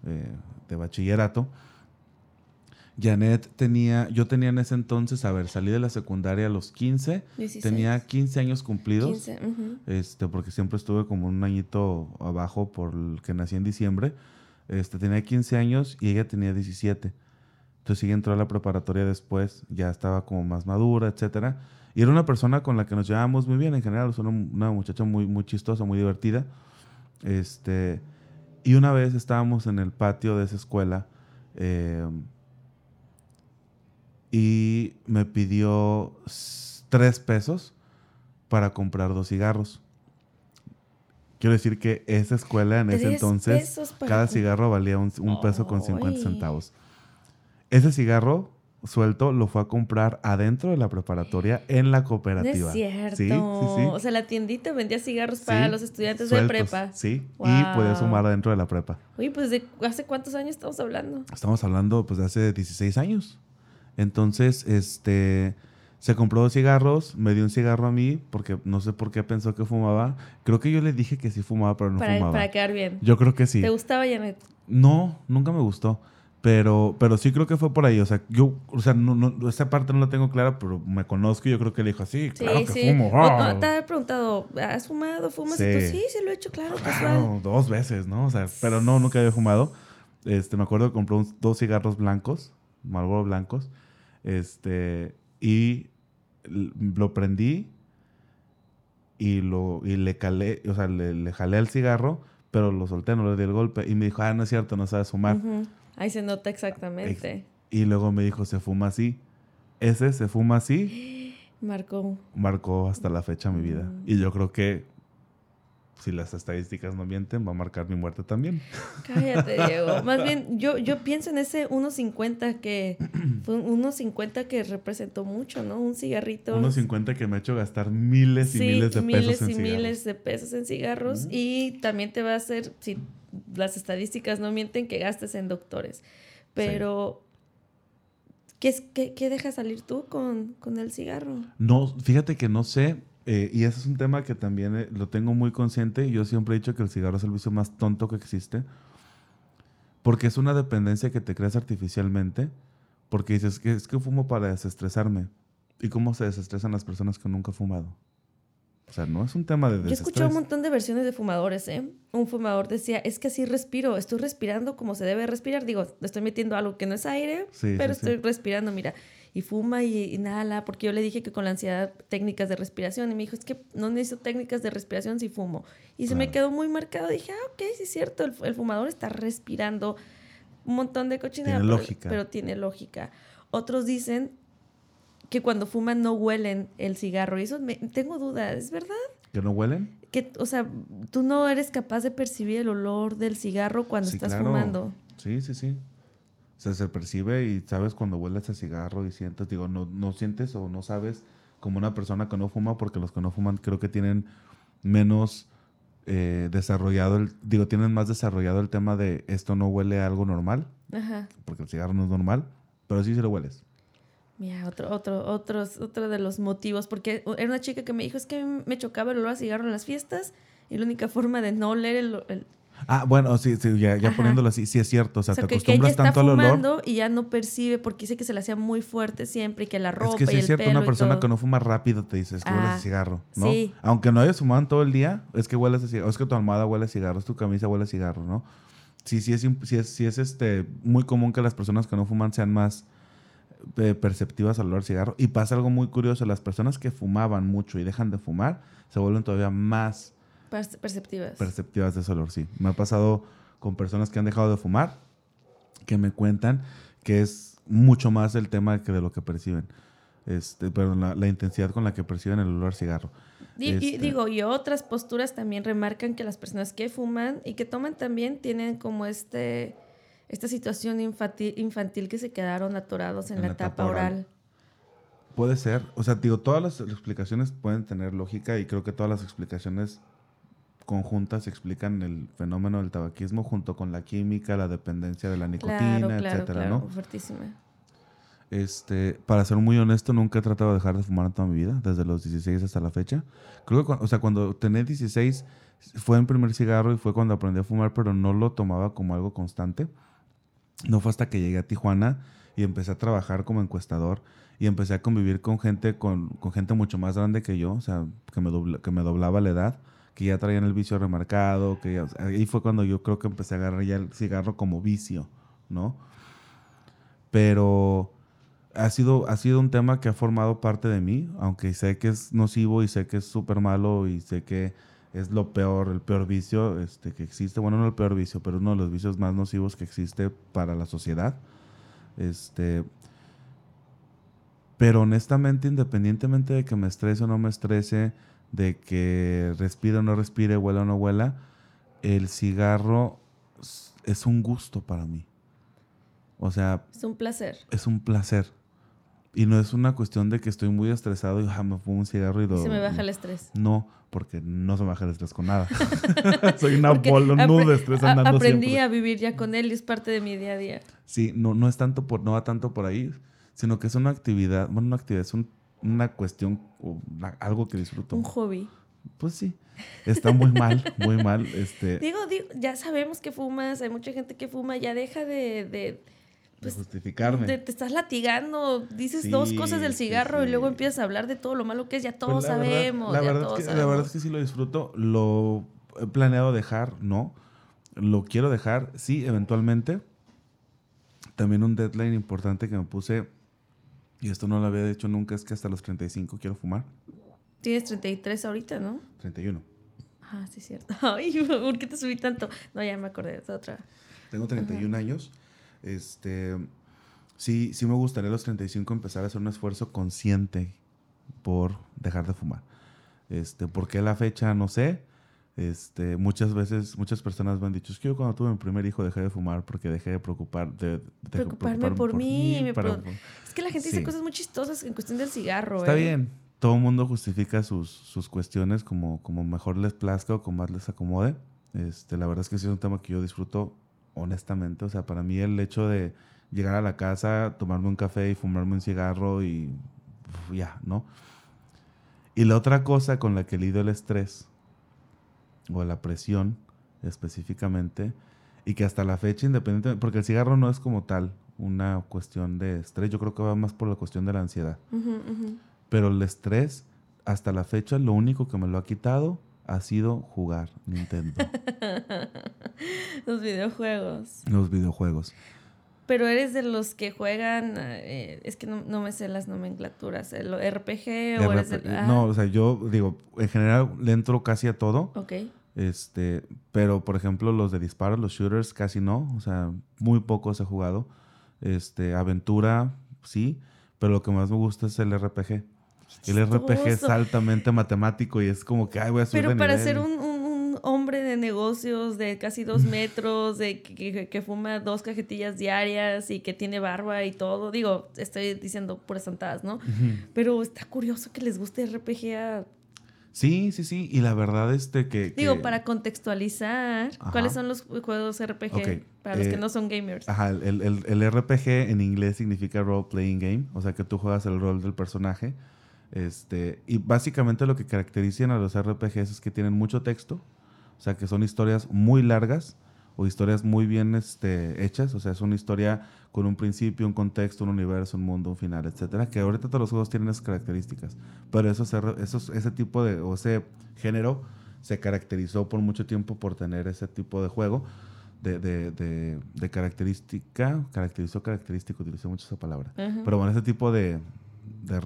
eh, de bachillerato. Janet tenía, yo tenía en ese entonces, a ver, salí de la secundaria a los 15, tenía 15 años cumplidos, este, porque siempre estuve como un añito abajo por el que nací en diciembre, este, tenía 15 años y ella tenía 17. Entonces ella entró a la preparatoria después, ya estaba como más madura, etcétera. Y era una persona con la que nos llevábamos muy bien en general, una, una muchacha muy, muy chistosa, muy divertida. Este, y una vez estábamos en el patio de esa escuela, eh, y me pidió tres pesos para comprar dos cigarros. Quiero decir que esa escuela en ese entonces, cada cigarro valía un, peso con 50 centavos. Ese cigarro suelto lo fue a comprar adentro de la preparatoria en la cooperativa. es cierto. Sí, sí, sí. O sea, la tiendita vendía cigarros para los estudiantes de prepa. Sí, y podía sumar adentro de la prepa. Oye, pues ¿de hace cuántos años estamos hablando? Estamos hablando pues de hace 16 años. Entonces, este, se compró dos cigarros, me dio un cigarro a mí, porque no sé por qué pensó que fumaba. Creo que yo le dije que sí fumaba, pero no fumaba. Para quedar bien. Yo creo que sí. ¿Te gustaba Janet? No, nunca me gustó. Pero, pero sí creo que fue por ahí. O sea, yo, o sea, no, no, esa parte no la tengo clara, pero me conozco y yo creo que le dijo así, claro que fumo. te había preguntado, ¿has fumado? ¿Fumas? Sí. sí, sí lo he hecho, claro, casual. dos veces, ¿no? O sea, pero no, nunca había fumado. Este, me acuerdo que compró dos cigarros blancos, Marlboro blancos. Este, y lo prendí y, lo, y le calé, o sea, le, jalé el cigarro, pero lo solté, no le di el golpe. Y me dijo, ah, no es cierto, no sabes fumar. Ahí se nota exactamente. Y luego me dijo, se fuma así. Ese se fuma así. Marcó. Marcó hasta la fecha mi vida. Mm. Y yo creo que si las estadísticas no mienten, va a marcar mi muerte también. Cállate, Diego. Más bien, yo, yo pienso en ese 1.50 que fue un 1.50 que representó mucho, ¿no? Un cigarrito. 1.50 que me ha hecho gastar miles y miles de pesos en cigarros. Miles y miles de pesos en cigarros. Y también te va a hacer, si las estadísticas no mienten, que gastes en doctores. Pero, ¿qué, qué, qué dejas salir tú con, con el cigarro? No, fíjate que no sé eh, y ese es un tema que también eh, lo tengo muy consciente. Yo siempre he dicho que el cigarro es el vicio más tonto que existe. Porque es una dependencia que te creas artificialmente. Porque dices que es que fumo para desestresarme. ¿Y cómo se desestresan las personas que nunca han fumado? O sea, no es un tema de Yo he escuchado un montón de versiones de fumadores, ¿eh? Un fumador decía, es que así respiro, estoy respirando como se debe respirar. Digo, estoy metiendo algo que no es aire, pero estoy respirando, mira y fuma y inhala, porque yo le dije que con la ansiedad técnicas de respiración y me dijo, es que no necesito técnicas de respiración si fumo. Y se me quedó muy marcado, dije, ah, ok, sí es cierto, el, fumador está respirando un montón de cochinero, pero, lógica. pero tiene lógica. Otros dicen que cuando fuman no huelen el cigarro y eso me, tengo dudas, ¿es verdad? ¿Que no huelen? Que, o sea, tú no eres capaz de percibir el olor del cigarro cuando estás fumando. Sí, sí, sí se percibe y sabes cuando hueles a cigarro y sientes, digo, no, no sientes o no sabes como una persona que no fuma, porque los que no fuman creo que tienen menos eh, desarrollado, el, digo, tienen más desarrollado el tema de esto no huele a algo normal, Ajá. porque el cigarro no es normal, pero sí se lo hueles. Mira, otro, otro, otros, otro de los motivos, porque era una chica que me dijo, es que me chocaba el olor a cigarro en las fiestas y la única forma de no oler el, el Ah, bueno, sí, sí ya, ya poniéndolo así, sí es cierto. O sea, o sea te que, que ella acostumbras está tanto al olor. y ya no percibe porque dice que se le hacía muy fuerte siempre y que la ropa Es que sí y es cierto, una persona que no fuma rápido te dice, es que hueles Ah, a cigarro, ¿no? sí. Aunque no hayas fumado todo el día, es que hueles a cigarro. Es que tu almohada huele a cigarro, es tu camisa huele a cigarro, ¿no? Sí, sí es, sí es, sí es este, muy común que las personas que no fuman sean más eh, perceptivas al olor a cigarro. Y pasa algo muy curioso, las personas que fumaban mucho y dejan de fumar, se vuelven todavía más Perceptivas. perceptivas de ese olor, sí. Me ha pasado con personas que han dejado de fumar, que me cuentan que es mucho más el tema que de lo que perciben. Este, pero la, la intensidad con la que perciben el olor a cigarro. Y Este, digo, y otras posturas también remarcan que las personas que fuman y que toman también tienen como este esta situación infantil, infantil que se quedaron atorados en, la, etapa oral. Puede ser. O sea, digo, todas las explicaciones pueden tener lógica y creo que todas las explicaciones conjuntas explican el fenómeno del tabaquismo junto con la química, la dependencia de la nicotina, Claro, claro, etcétera, claro, ¿no? fuertísima. Este, para ser muy honesto, nunca he tratado de dejar de fumar en toda mi vida, desde los 16 hasta la fecha. Creo que, o sea, cuando tenía 16 fue el primer cigarro y fue cuando aprendí a fumar, pero no lo tomaba como algo constante. No fue hasta que llegué a Tijuana y empecé a trabajar como encuestador y empecé a convivir con gente, con, con gente mucho más grande que yo, o sea, que me, dobla- que me doblaba la edad, que ya traían el vicio remarcado, que ya- ahí fue cuando yo creo que empecé a agarrar ya el cigarro como vicio, ¿no? Pero ha sido, ha sido un tema que ha formado parte de mí, aunque sé que es nocivo y sé que es súper malo y sé que es lo peor, el peor vicio este, que existe. Bueno, no el peor vicio, pero uno de los vicios más nocivos que existe para la sociedad. Este, pero honestamente, independientemente de que me estrese o no me estrese, de que respire o no respire, huela o no huela, el cigarro es un gusto para mí. O sea, Es un placer. es un placer. Y no es una cuestión de que estoy muy estresado y ah, me fumo un cigarro y lo... Se me baja el estrés. No, porque no se me baja el estrés con nada. Soy una bola, de estrés andando Aprendí siempre. a vivir ya con él y es parte de mi día a día. Sí, no, no es tanto por, no va tanto por ahí, sino que es una actividad, bueno, una actividad, es un- una cuestión, algo que disfruto. Un hobby. Pues sí, está muy mal, muy mal. Este, Digo, digo, ya sabemos que fumas, hay mucha gente que fuma, ya deja de... de pues, justificarme. te estás latigando, dices Sí, dos cosas del cigarro sí. y luego empiezas a hablar de todo lo malo que es, ya todos Pues la verdad- sabemos, la, ya verdad todos es que, la verdad sabemos. es que sí lo disfruto. Lo he planeado dejar, no. Lo quiero dejar, sí, eventualmente. También un deadline importante que me puse, y esto no lo había hecho nunca, es que hasta los 35 quiero fumar. Tienes 33 ahorita, ¿no? 31. Ah, sí, es cierto. Ay, ¿por qué te subí tanto? No, ya me acordé de otra. Tengo 31 años. Este, sí, sí me gustaría a los 35 empezar a hacer un esfuerzo consciente por dejar de fumar. Este, ¿por qué la fecha? No sé. Este, muchas veces, muchas personas me han dicho, es que yo cuando tuve mi primer hijo dejé de fumar porque dejé de preocupar, de, de Preocuparme por mí, me para- pro- Es que la gente dice cosas muy chistosas en cuestión del cigarro. Está ¿eh? bien. Todo el mundo justifica sus, sus cuestiones como, como mejor les plazca o como más les acomode. Este, la verdad es que sí es un tema que yo disfruto honestamente. O sea, para mí el hecho de llegar a la casa, tomarme un café y fumarme un cigarro y ya, ¿no? Y la otra cosa con la que lidio el estrés o la presión específicamente y que hasta la fecha independientemente, porque el cigarro no es como tal una cuestión de estrés, yo creo que va más por la cuestión de la ansiedad. Pero el estrés, hasta la fecha, lo único que me lo ha quitado ha sido jugar Nintendo, Los videojuegos. los videojuegos. Pero eres de los que juegan, eh, es que no, no me sé las nomenclaturas, el RPG o eres del- ah, No, o sea, yo digo, en general le entro casi a todo, Ok. este, pero por ejemplo los de disparos, los shooters, casi no, o sea, muy pocos he jugado. Este, aventura, sí, pero lo que más me gusta es el RPG. El RPG es altamente matemático y es como que, ay, voy a subir Pero de para nivel. un- un hombre de negocios de casi dos metros, de que, que, fuma dos cajetillas diarias y que tiene barba y todo. Digo, estoy diciendo puras santadas, ¿no? Pero está curioso que les guste RPG a Sí, sí, sí. Y la verdad es que, que... Digo, para contextualizar, ¿cuáles son los juegos RPG para los que eh, no son gamers? Ajá, el, el, el, RPG en inglés significa Role Playing Game, o sea que tú juegas el rol del personaje. Este, y básicamente lo que caracterizan a los RPGs es que tienen mucho texto, o sea que son historias muy largas o historias muy bien este, hechas, o sea, es una historia con un principio, un contexto, un universo, un mundo, un final, etcétera, que ahorita todos los juegos tienen esas características, pero eso, eso, ese tipo de, o ese género se caracterizó por mucho tiempo por tener ese tipo de juego, de, de, de, de característica, caracterizó característico, utilicé mucho esa palabra, pero bueno, ese tipo de, de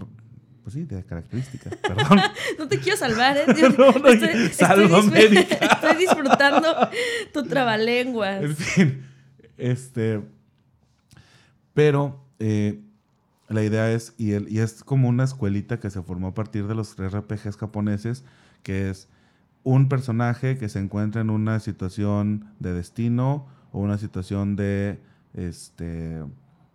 pues sí, de características, perdón. no te quiero salvar, ¿eh? no, no, estoy, estoy, disfrutando tu trabalenguas. En fin, este... Pero eh, la idea es, y, el, y es como una escuelita que se formó a partir de los RPGs japoneses, que es un personaje que se encuentra en una situación de destino o una situación de, este,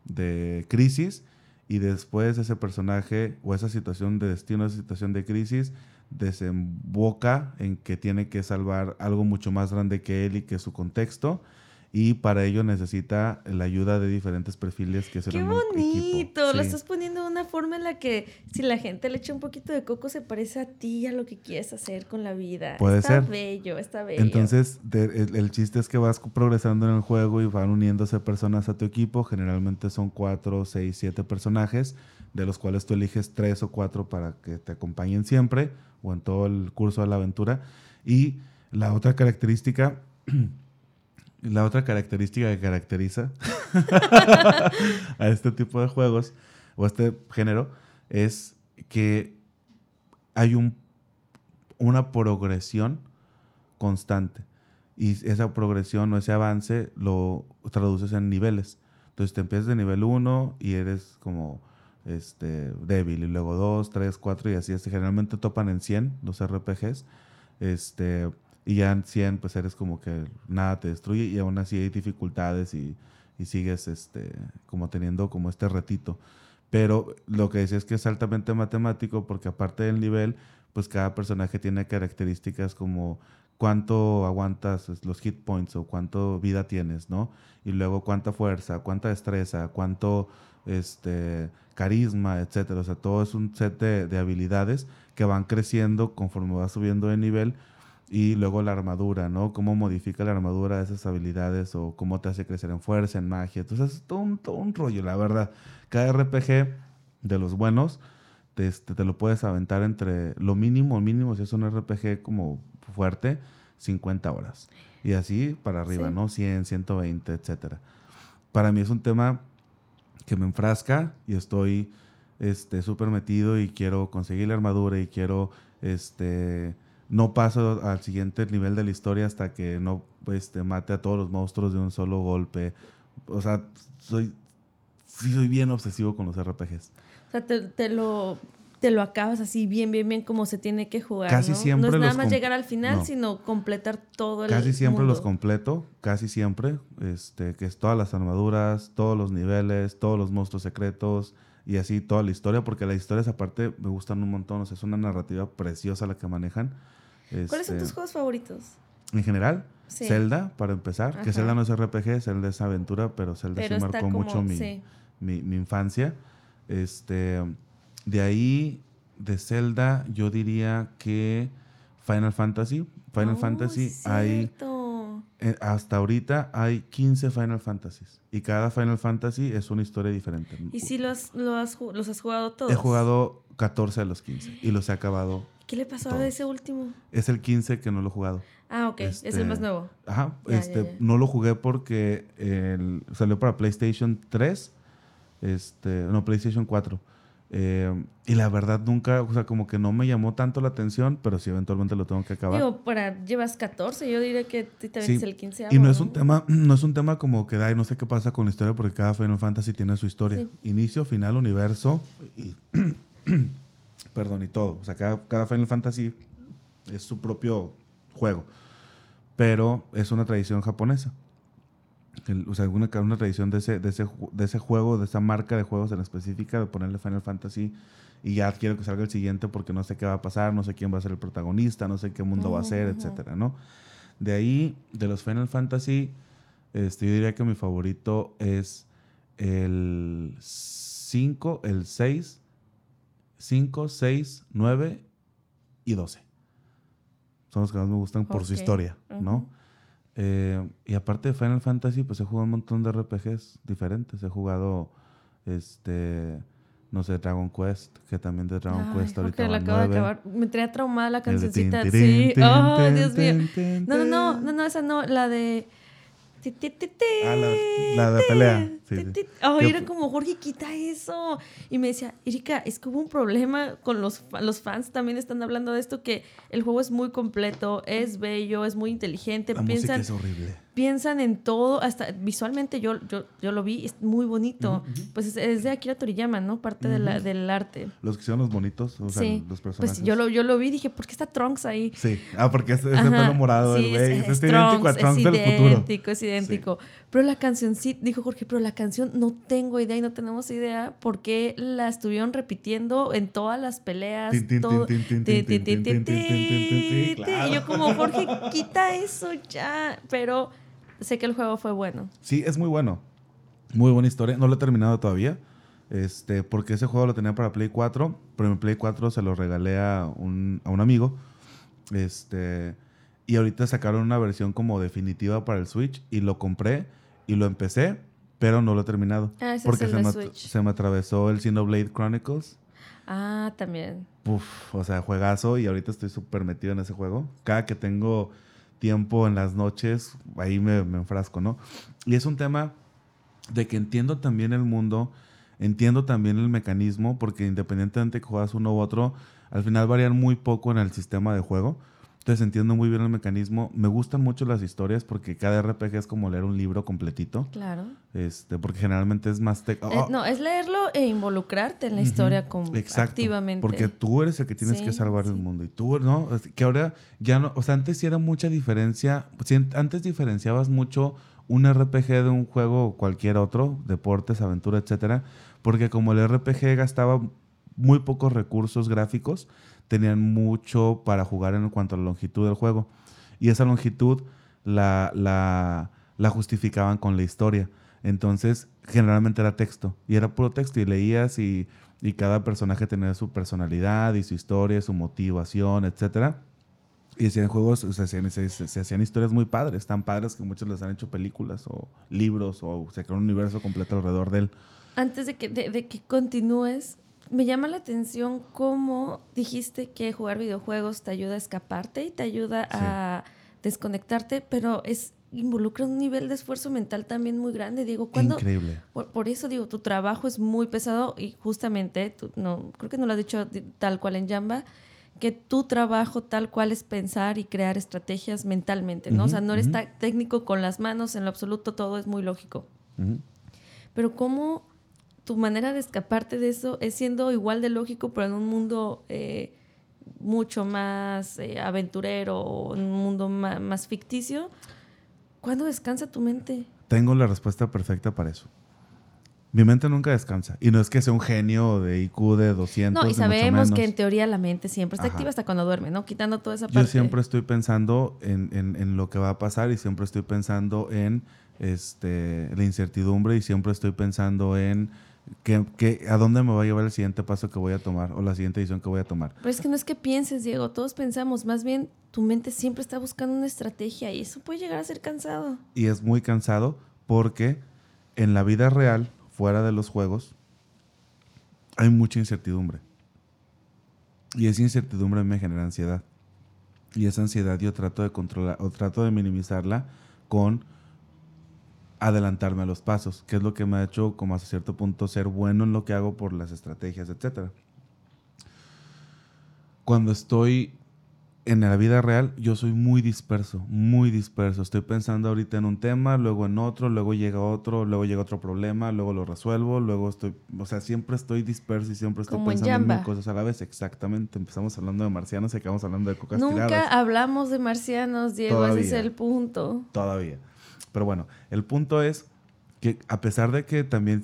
de crisis y después ese personaje o esa situación de destino, esa situación de crisis, desemboca en que tiene que salvar algo mucho más grande que él y que su contexto y para ello necesita la ayuda de diferentes perfiles que se ¡Qué bonito! Lo estás poniendo una forma en la que si la gente le echa un poquito de coco se parece a ti y a lo que quieres hacer con la vida. Puede está ser. bello, está bello. Entonces, el, chiste es que vas progresando en el juego y van uniéndose personas a tu equipo. Generalmente son cuatro, seis, siete personajes, de los cuales tú eliges tres o cuatro para que te acompañen siempre o en todo el curso de la aventura. Y la otra característica la otra característica que caracteriza a este tipo de juegos o este género es que hay un, una progresión constante. Y esa progresión o ese avance lo traduces en niveles. Entonces te empiezas de nivel 1 y eres como este, débil. Y luego 2, 3, 4 y así. Generalmente topan en 100 los RPGs. Este, y ya en 100, pues eres como que nada te destruye y aún así hay dificultades y, y sigues este, como teniendo como este retito. Pero lo que decía es que es altamente matemático porque aparte del nivel, pues cada personaje tiene características como cuánto aguantas los hit points o cuánto vida tienes, ¿no? Y luego cuánta fuerza, cuánta destreza, cuánto este, carisma, etcétera. O sea, todo es un set de, de habilidades que van creciendo conforme vas subiendo de nivel y luego la armadura, ¿no? Cómo modifica la armadura esas habilidades o cómo te hace crecer en fuerza, en magia. Entonces, es todo un, todo un rollo, la verdad. Cada RPG de los buenos te, este, te, lo puedes aventar entre lo mínimo, mínimo, si es un RPG como fuerte, 50 horas. Y así para arriba, ¿no? 100, 120, etcétera. Para mí es un tema que me enfrasca y estoy este súper metido y quiero conseguir la armadura y quiero este no paso al siguiente nivel de la historia hasta que no este, mate a todos los monstruos de un solo golpe. O sea, soy, soy bien obsesivo con los RPGs. O sea, te, lo, te lo acabas así bien, bien, bien como se tiene que jugar. Casi ¿no? siempre. No es nada más llegar al final, sino completar todo el Casi siempre los completo, casi siempre. Este, que es todas las armaduras, todos los niveles, todos los monstruos secretos y así toda la historia, porque las historias aparte me gustan un montón. O sea, es una narrativa preciosa la que manejan. ¿Cuáles son tus este, juegos favoritos? En general, Zelda, para empezar, que Zelda no es RPG, Zelda es aventura, pero Zelda sí marcó mucho mi, mi, infancia. Este, de ahí, de Zelda, yo diría que Final Fantasy. Final oh, Fantasy hay... Eh, hasta ahorita hay 15 Final Fantasies. Y cada Final Fantasy es una historia diferente. ¿Y si los, los, los has jugado todos? He jugado 14 de los 15 y los he acabado ¿Qué le pasó a ese último? Es el 15 que no lo he jugado. Ah, ok. es el este, más nuevo. Ajá. este, No lo jugué porque salió para PlayStation 3. Este, no, PlayStation 4. Eh, y la verdad nunca, o sea, como que no me llamó tanto la atención, pero sí eventualmente lo tengo que acabar. Digo, para, llevas 14, yo diría que también es el 15 Y no es un tema, no es un tema como que, ay, no sé qué pasa con la historia, porque cada Final Fantasy tiene su historia. Inicio, final, universo y perdón, y todo. O sea, cada, Final Fantasy es su propio juego. pero es una tradición japonesa. El- o sea, una, una tradición de ese, de, ese, de ese juego, de esa marca de juegos en específica, de ponerle Final Fantasy y ya quiero que salga el siguiente porque no sé qué va a pasar, no sé quién va a ser el protagonista, no sé qué mundo va a ser, etcétera, ¿no? De ahí, de los Final Fantasy, este, yo diría que mi favorito es el 5, el 6, 5, 6, 9 y 12. Son los que más me gustan por su Ok. historia, ¿no? Ujú. Eh, y aparte de Final Fantasy, pues he jugado un montón de RPGs diferentes. He jugado, este, no sé, Dragon Quest, que también de Dragon Ay, Quest ahorita Jorge, la acabo de nueve. acabar. Me traía traumada la de tin, cancioncita. tirín, Sí. tin, Oh, Dios mío. No, no, no, no, no, esa no, la de. Ah, la- la de pelea, sí, sí. Que era como, Jorge, quita eso. Y me decía, Erika, es que hubo un problema con los, los fans. También están hablando de esto: que el juego es muy completo, es bello, es muy inteligente. La música Piensan, es horrible. Piensan en todo, hasta visualmente yo, yo, yo lo vi, es muy bonito. Pues es, es de Akira Toriyama, ¿no? Parte de la- del arte. Los que hicieron los bonitos, o sea, sí. los personajes. Pues yo lo, yo lo vi y dije, ¿por qué está Trunks ahí? Sí. Ah, porque es ese Ajá, pelo morado del sí, güey. es, Es, es idéntico a Trunks, es del futuro. idéntico, es idéntico. Pero la canción sí, dijo Jorge, pero la canción no tengo idea y no tenemos idea por qué la estuvieron repitiendo en todas las peleas. Y yo como, Jorge, quita eso ya. Pero sé que el juego fue bueno. Sí, es muy bueno. Muy buena historia. No lo he terminado todavía. Este, porque ese juego lo tenía para Play 4, pero en Play 4 se lo regalé a un, a un amigo. Este, y ahorita sacaron una versión como definitiva para el Switch y lo compré y lo empecé, pero no lo he terminado. Ah, ese porque es se, el de me, Switch. se me atravesó el Xenoblade Chronicles. Ah, también. Uf, o sea, juegazo y ahorita estoy súper metido en ese juego. Cada que tengo tiempo en las noches, ahí me, me enfrasco, ¿no? Y es un tema de que entiendo también el mundo, entiendo también el mecanismo, porque independientemente que juegas uno u otro, al final varían muy poco en el sistema de juego. Entonces entiendo muy bien el mecanismo. Me gustan mucho las historias porque cada RPG es como leer un libro completito. Claro. Este, porque generalmente es más... tec- Eh, no, es leerlo e involucrarte en la historia Exacto, activamente. Porque tú eres el que tienes Sí, que salvar el mundo. Y tú, ¿no? Que ahora ya no. O sea, antes sí era mucha diferencia. antes diferenciabas mucho un RPG de un juego o cualquier otro, deportes, aventura, etcétera. Porque como el RPG gastaba muy pocos recursos gráficos, tenían mucho para jugar en cuanto a la longitud del juego. Y esa longitud la, la, la justificaban con la historia. Entonces, generalmente era texto. Y era puro texto. Y leías y, y cada personaje tenía su personalidad y su historia, su motivación, etcétera. Y hacían juegos, o sea, se- se- se hacían historias muy padres, tan padres que muchos les han hecho películas o libros o se creó un universo completo alrededor de él. Antes de que, de, de que continúes, me llama la atención cómo dijiste que jugar videojuegos te ayuda a escaparte y te ayuda a desconectarte, pero es involucra un nivel de esfuerzo mental también muy grande. Digo, cuando Increíble. por, por eso digo, tu trabajo es muy pesado y justamente, tú, no, creo que no lo has dicho di- tal cual en Jamba, que tu trabajo tal cual es pensar y crear estrategias mentalmente, ¿no? o sea, no eres técnico con las manos, en lo absoluto todo es muy lógico. Pero cómo tu manera de escaparte de eso es siendo igual de lógico, pero en un mundo eh, mucho más eh, aventurero, en un mundo más, ficticio. ¿Cuándo descansa tu mente? Tengo la respuesta perfecta para eso. Mi mente nunca descansa. Y no es que sea un genio de IQ de 200. No, y sabemos que en teoría la mente siempre está Ajá. activa hasta cuando duerme, ¿no? Quitando toda esa parte. Yo siempre estoy pensando en, en- en lo que va a pasar y siempre estoy pensando en este, la incertidumbre y siempre estoy pensando en que, que- a dónde me va a llevar el siguiente paso que voy a tomar o la siguiente decisión que voy a tomar. Pero es que no es que pienses, Diego, todos pensamos, más bien tu mente siempre está buscando una estrategia y eso puede llegar a ser cansado. Y es muy cansado porque en la vida real, fuera de los juegos, hay mucha incertidumbre. Y esa incertidumbre me genera ansiedad. Y esa ansiedad yo trato de controlar o trato de minimizarla con adelantarme a los pasos, que es lo que me ha hecho como hasta cierto punto ser bueno en lo que hago por las estrategias, etcétera. Cuando estoy en la vida real yo soy muy disperso, muy disperso. Estoy pensando ahorita en un tema, luego en otro, luego llega otro, luego llega otro problema, luego lo resuelvo, luego estoy, o sea, siempre estoy disperso y siempre estoy pensando en, mil cosas a la vez. Exactamente. Empezamos hablando de marcianos y acabamos hablando de cocas Nunca hablamos de marcianos, Diego, ese es el punto. Todavía. Pero bueno, el punto es que a pesar de que también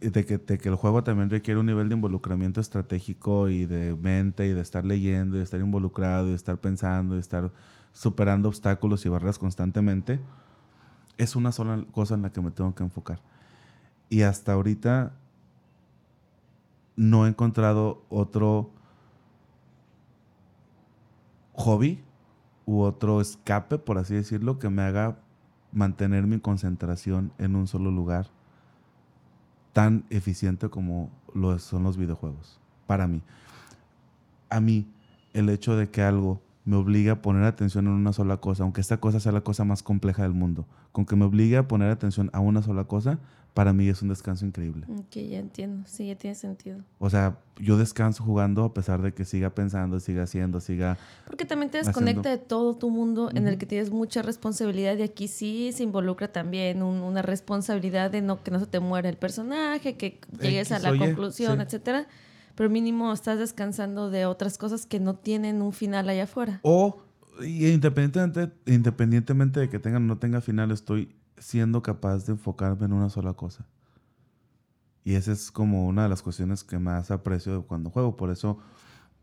de que, de que, el juego también requiere un nivel de involucramiento estratégico y de mente y de estar leyendo y de estar involucrado y de estar pensando y de estar superando obstáculos y barreras constantemente, es una sola cosa en la que me tengo que enfocar. Y hasta ahorita no he encontrado otro hobby u otro escape, por así decirlo, que me haga mantener mi concentración en un solo lugar tan eficiente como lo son los videojuegos. Para mí. A mí, el hecho de que algo me obligue a poner atención en una sola cosa, aunque esta cosa sea la cosa más compleja del mundo, con que me obligue a poner atención a una sola cosa, para mí es un descanso increíble. Ok, ya entiendo, sí, ya tiene sentido. O sea, yo descanso jugando a pesar de que siga pensando, siga haciendo, siga... Porque también te desconecta de todo tu mundo en el que tienes mucha responsabilidad y aquí sí se involucra también una responsabilidad de no que no se te muera el personaje, que llegues a la conclusión, etcétera. Pero mínimo estás descansando de otras cosas que no tienen un final allá afuera. O independientemente, independientemente de que tenga o no tenga final, estoy siendo capaz de enfocarme en una sola cosa. Y esa es como una de las cuestiones que más aprecio cuando juego. Por eso,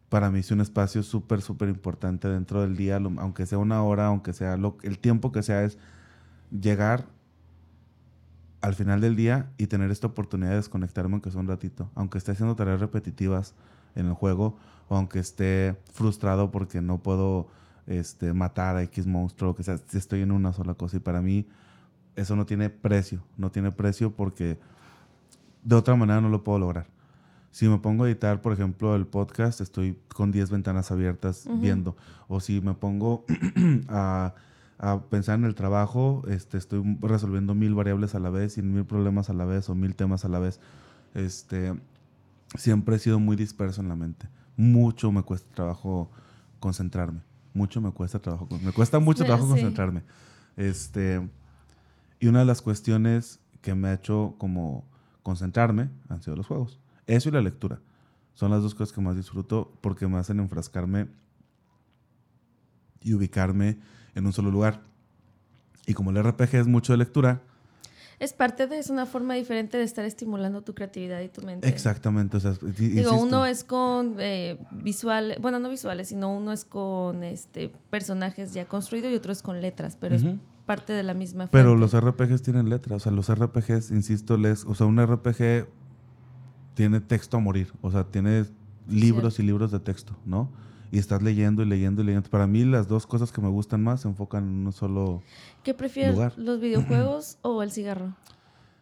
para mí es un espacio súper, súper importante dentro del día, aunque sea una hora, aunque sea lo, el tiempo que sea, es llegar al final del día y tener esta oportunidad de desconectarme aunque sea un ratito. Aunque esté haciendo tareas repetitivas en el juego o aunque esté frustrado porque no puedo este, matar a X monstruo, que sea, estoy en una sola cosa. Y para mí eso no tiene precio, no tiene precio porque de otra manera no lo puedo lograr. Si me pongo a editar, por ejemplo, el podcast, estoy con 10 ventanas abiertas viendo. O si me pongo a, pensar en el trabajo, este, estoy resolviendo mil variables a la vez y mil problemas a la vez o mil temas a la vez. Este, siempre he sido muy disperso en la mente. Mucho me cuesta trabajo concentrarme. Mucho me cuesta trabajo. Me cuesta mucho trabajo concentrarme. Este, y una de las cuestiones que me ha hecho como concentrarme han sido los juegos. Eso y la lectura. Son las dos cosas que más disfruto porque me hacen enfrascarme y ubicarme en un solo lugar. Y como el RPG es mucho de lectura. Es parte de, es una forma diferente de estar estimulando tu creatividad y tu mente. Exactamente. Digo, uno es con eh, visuales, bueno, no visuales, sino uno es con este personajes ya construidos y otro es con letras, pero es parte de la misma Pero los RPGs tienen letras, o sea, los RPGs, insisto, les, o sea, un RPG tiene texto a morir, o sea, tiene libros y libros de texto, ¿no? Y estás leyendo y leyendo y leyendo. Para mí las dos cosas que me gustan más se enfocan en un solo ¿Qué prefieres, los videojuegos o el cigarro?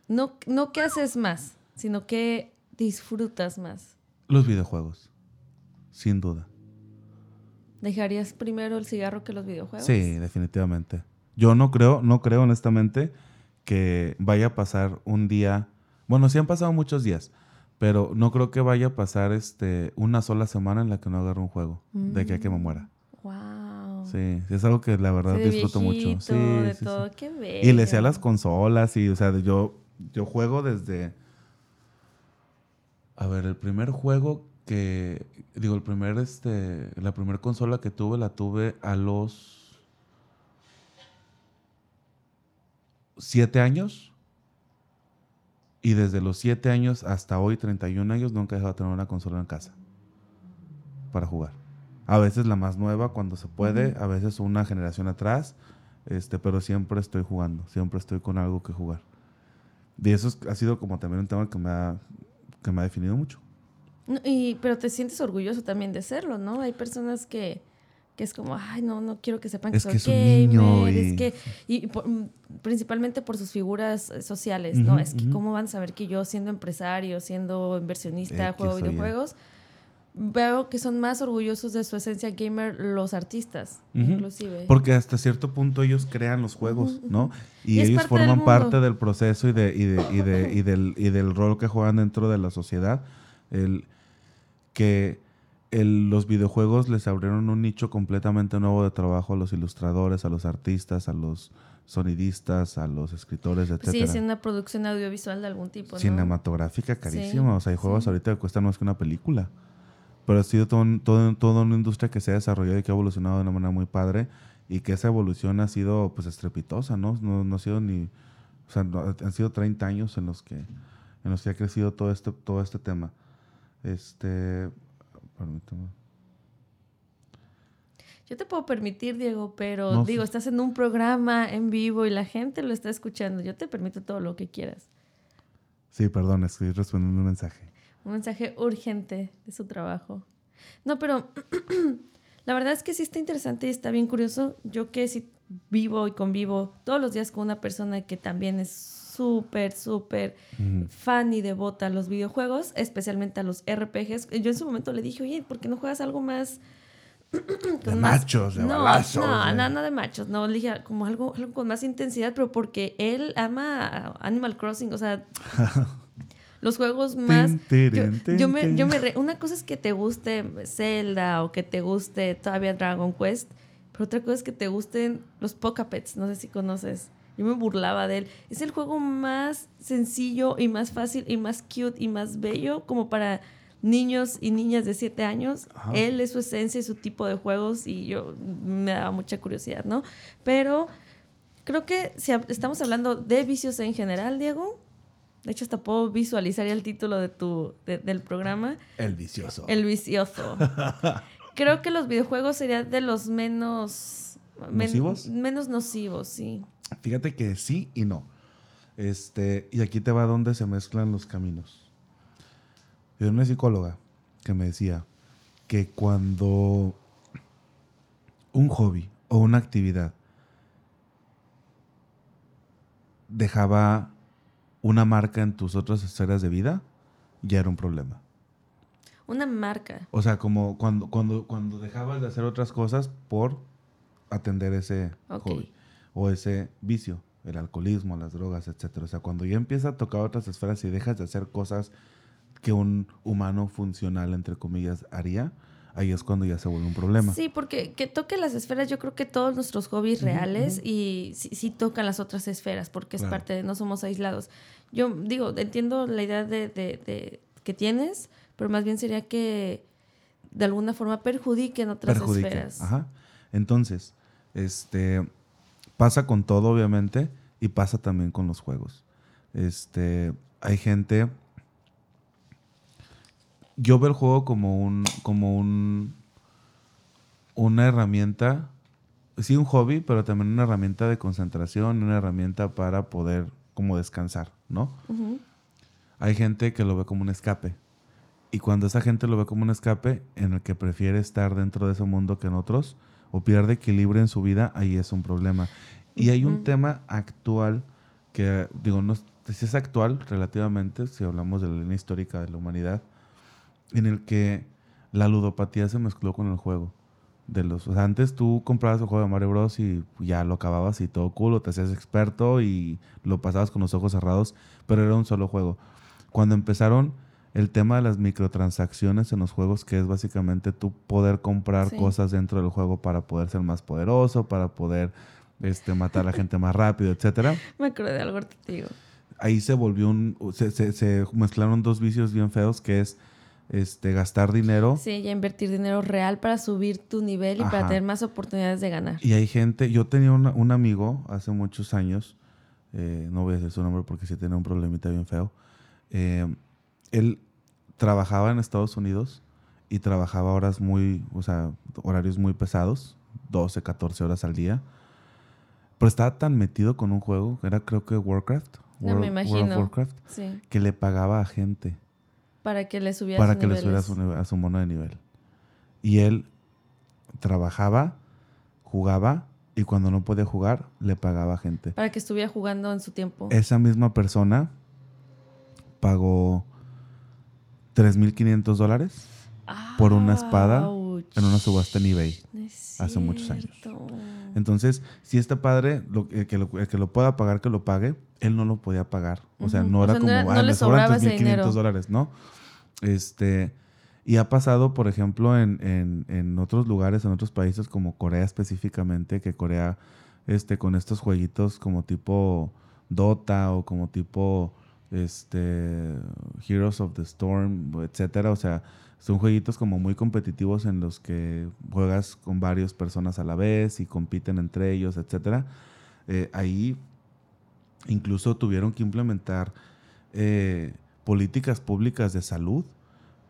No, no qué haces más, sino que disfrutas más. Los videojuegos, sin duda. ¿Dejarías primero el cigarro que los videojuegos? Sí, definitivamente. Yo no creo, no creo honestamente que vaya a pasar un día. Bueno, sí han pasado muchos días, pero no creo que vaya a pasar este una sola semana en la que no agarre un juego de que, que me muera. Wow. Sí, es algo que la verdad disfruto mucho. Sí, de todo. Qué bello. Y le sé a las consolas y, o sea, yo, yo juego desde. A ver, el primer juego que. Digo, el primer, este. La primera consola que tuve la tuve a los siete años. Y desde los siete años hasta hoy, 31 años, nunca he dejado de tener una consola en casa para jugar. A veces la más nueva cuando se puede, a veces una generación atrás, este, pero siempre estoy jugando, siempre estoy con algo que jugar. Y eso ha sido como también un tema que me ha, que me ha definido mucho. y, pero te sientes orgulloso también de serlo, ¿no? Hay personas que, que es como, ay, no, no quiero que sepan que soy gamer, es que, y mm, principalmente por sus figuras eh, sociales, ¿no? Es que cómo van a saber que yo siendo empresario, siendo inversionista, juego videojuegos, veo que son más orgullosos de su esencia gamer los artistas, inclusive. Porque hasta cierto punto ellos crean los juegos, ¿no? Y, ellos forman parte del proceso y, de, y, de, y, de, y, del, y del rol que juegan dentro de la sociedad. El, que el- los videojuegos les abrieron un nicho completamente nuevo de trabajo a los ilustradores, a los artistas, a los sonidistas, a los escritores, Sí, etcétera. es una producción audiovisual de algún tipo, ¿no? Cinematográfica carísima. Sí, o sea, hay juegos sí. ahorita que cuestan más que una película. Pero ha sido todo, todo- toda una industria que se ha desarrollado y que ha evolucionado de una manera muy padre. Y que esa evolución ha sido pues estrepitosa, ¿no? No, no ha sido ni. O sea, no- han sido 30 años en los que, en los que ha crecido todo este, todo este tema. Este. Permítame. Yo te puedo permitir, Diego, pero No, digo, estás en un programa en vivo y la gente lo está escuchando. Yo te permito todo lo que quieras. Sí, perdón, estoy respondiendo un mensaje. Un mensaje urgente de su trabajo. No, pero la verdad es que sí está interesante y está bien curioso. Yo que sí vivo y convivo todos los días con una persona que también es súper, súper fan y devota a los videojuegos, especialmente a los RPGs. Yo en su momento le dije, oye, ¿por qué no juegas algo más... De machos, de no, balazos, No, de- no, no de machos. No, le dije como algo, algo con más intensidad, pero porque él ama Animal Crossing, o sea... Los juegos más... Yo, yo me, yo me re- una cosa es que te guste Zelda o que te guste todavía Dragon Quest, pero otra cosa es que te gusten los Pockapets, no sé si conoces. Yo me burlaba de él. Es el juego más sencillo y más fácil y más cute y más bello como para niños y niñas de 7 años. Ajá. Él es su esencia y su tipo de juegos y yo me daba mucha curiosidad, ¿no? Pero creo que si estamos hablando de vicios en general, Diego, de hecho hasta puedo visualizar el título de tu, de- del programa, El vicioso. El vicioso. Creo que los videojuegos serían de los menos... men- ¿Nocivos? menos nocivos, sí. Fíjate que sí y no. Este, y aquí te va donde se mezclan los caminos. Yo era una psicóloga que me decía que cuando un hobby o una actividad dejaba una marca en tus otras esferas de vida, ya era un problema. Una marca. O sea, como cuando, cuando, cuando dejabas de hacer otras cosas por atender ese hobby o ese vicio, el alcoholismo, las drogas, etcétera. O sea, cuando ya empieza a tocar otras esferas y dejas de hacer cosas que un humano funcional, entre comillas, haría, ahí es cuando ya se vuelve un problema. Sí, porque que toque las esferas, yo creo que todos nuestros hobbies reales y sí, sí tocan las otras esferas, porque es Claro. parte de no somos aislados. Yo digo, entiendo la idea de, de- de- que tienes, pero más bien sería que de alguna forma perjudiquen otras Perjudica. esferas. Ajá. Entonces, este pasa con todo, obviamente, y pasa también con los juegos. Este, hay gente. Yo veo el juego como un, como un, una herramienta, sí, un hobby, pero también una herramienta de concentración, una herramienta para poder como descansar, ¿no? Hay gente que lo ve como un escape. Y cuando esa gente lo ve como un escape en el que prefiere estar dentro de ese mundo que en otros, o pierde equilibrio en su vida, ahí es un problema. Y hay un Ujú. tema actual que, digo, no si es actual relativamente, si hablamos de la línea histórica de la humanidad, en el que la ludopatía se mezcló con el juego. De los, o sea, antes tú comprabas el juego de Mario Bros. y ya lo acababas y todo cool, o te hacías experto y lo pasabas con los ojos cerrados, pero era un solo juego. Cuando empezaron el tema de las microtransacciones en los juegos, que es básicamente tú poder comprar Sí. cosas dentro del juego para poder ser más poderoso, para poder este, matar a la gente más rápido, etcétera. Me acordé de algo te digo. Ahí se volvió un. Se, se- se mezclaron dos vicios bien feos, que es este, gastar dinero. Sí, ya invertir dinero real para subir tu nivel y para tener más oportunidades de ganar. Y hay gente, yo tenía una- un amigo hace muchos años, eh, no voy a decir su nombre porque sí tenía un problemita bien feo. eh, él trabajaba en Estados Unidos y trabajaba horas muy, o sea, horarios muy pesados, 12, 14 horas al día. Pero estaba tan metido con un juego, era creo que Warcraft, No, me World- World of imagino. Warcraft, Sí, que le pagaba a gente para que le subieras para que le subiera a su, a su mono de nivel. Y él trabajaba, jugaba y cuando no podía jugar le pagaba gente. Para que estuviera jugando en su tiempo. Esa misma persona pagó 3.500 dólares por una espada en una subasta en eBay. No hace muchos años. Entonces, si este padre, lo, el, que lo, el que lo pueda pagar, que lo pague, él no lo podía pagar. O sea, no O era sea, no como, no "Ah, le me sobran sobraba ese 3.500 dinero". dólares, ¿no? Este, Y ha pasado, por ejemplo, en, en, en, otros lugares, en otros países como Corea específicamente, que Corea, este, con estos jueguitos como tipo Dota o como tipo este, Heroes of the Storm, etcétera, o sea, son jueguitos como muy competitivos en los que juegas con varias personas a la vez y compiten entre ellos, etcétera. Eh, ahí incluso tuvieron que implementar eh, políticas públicas de salud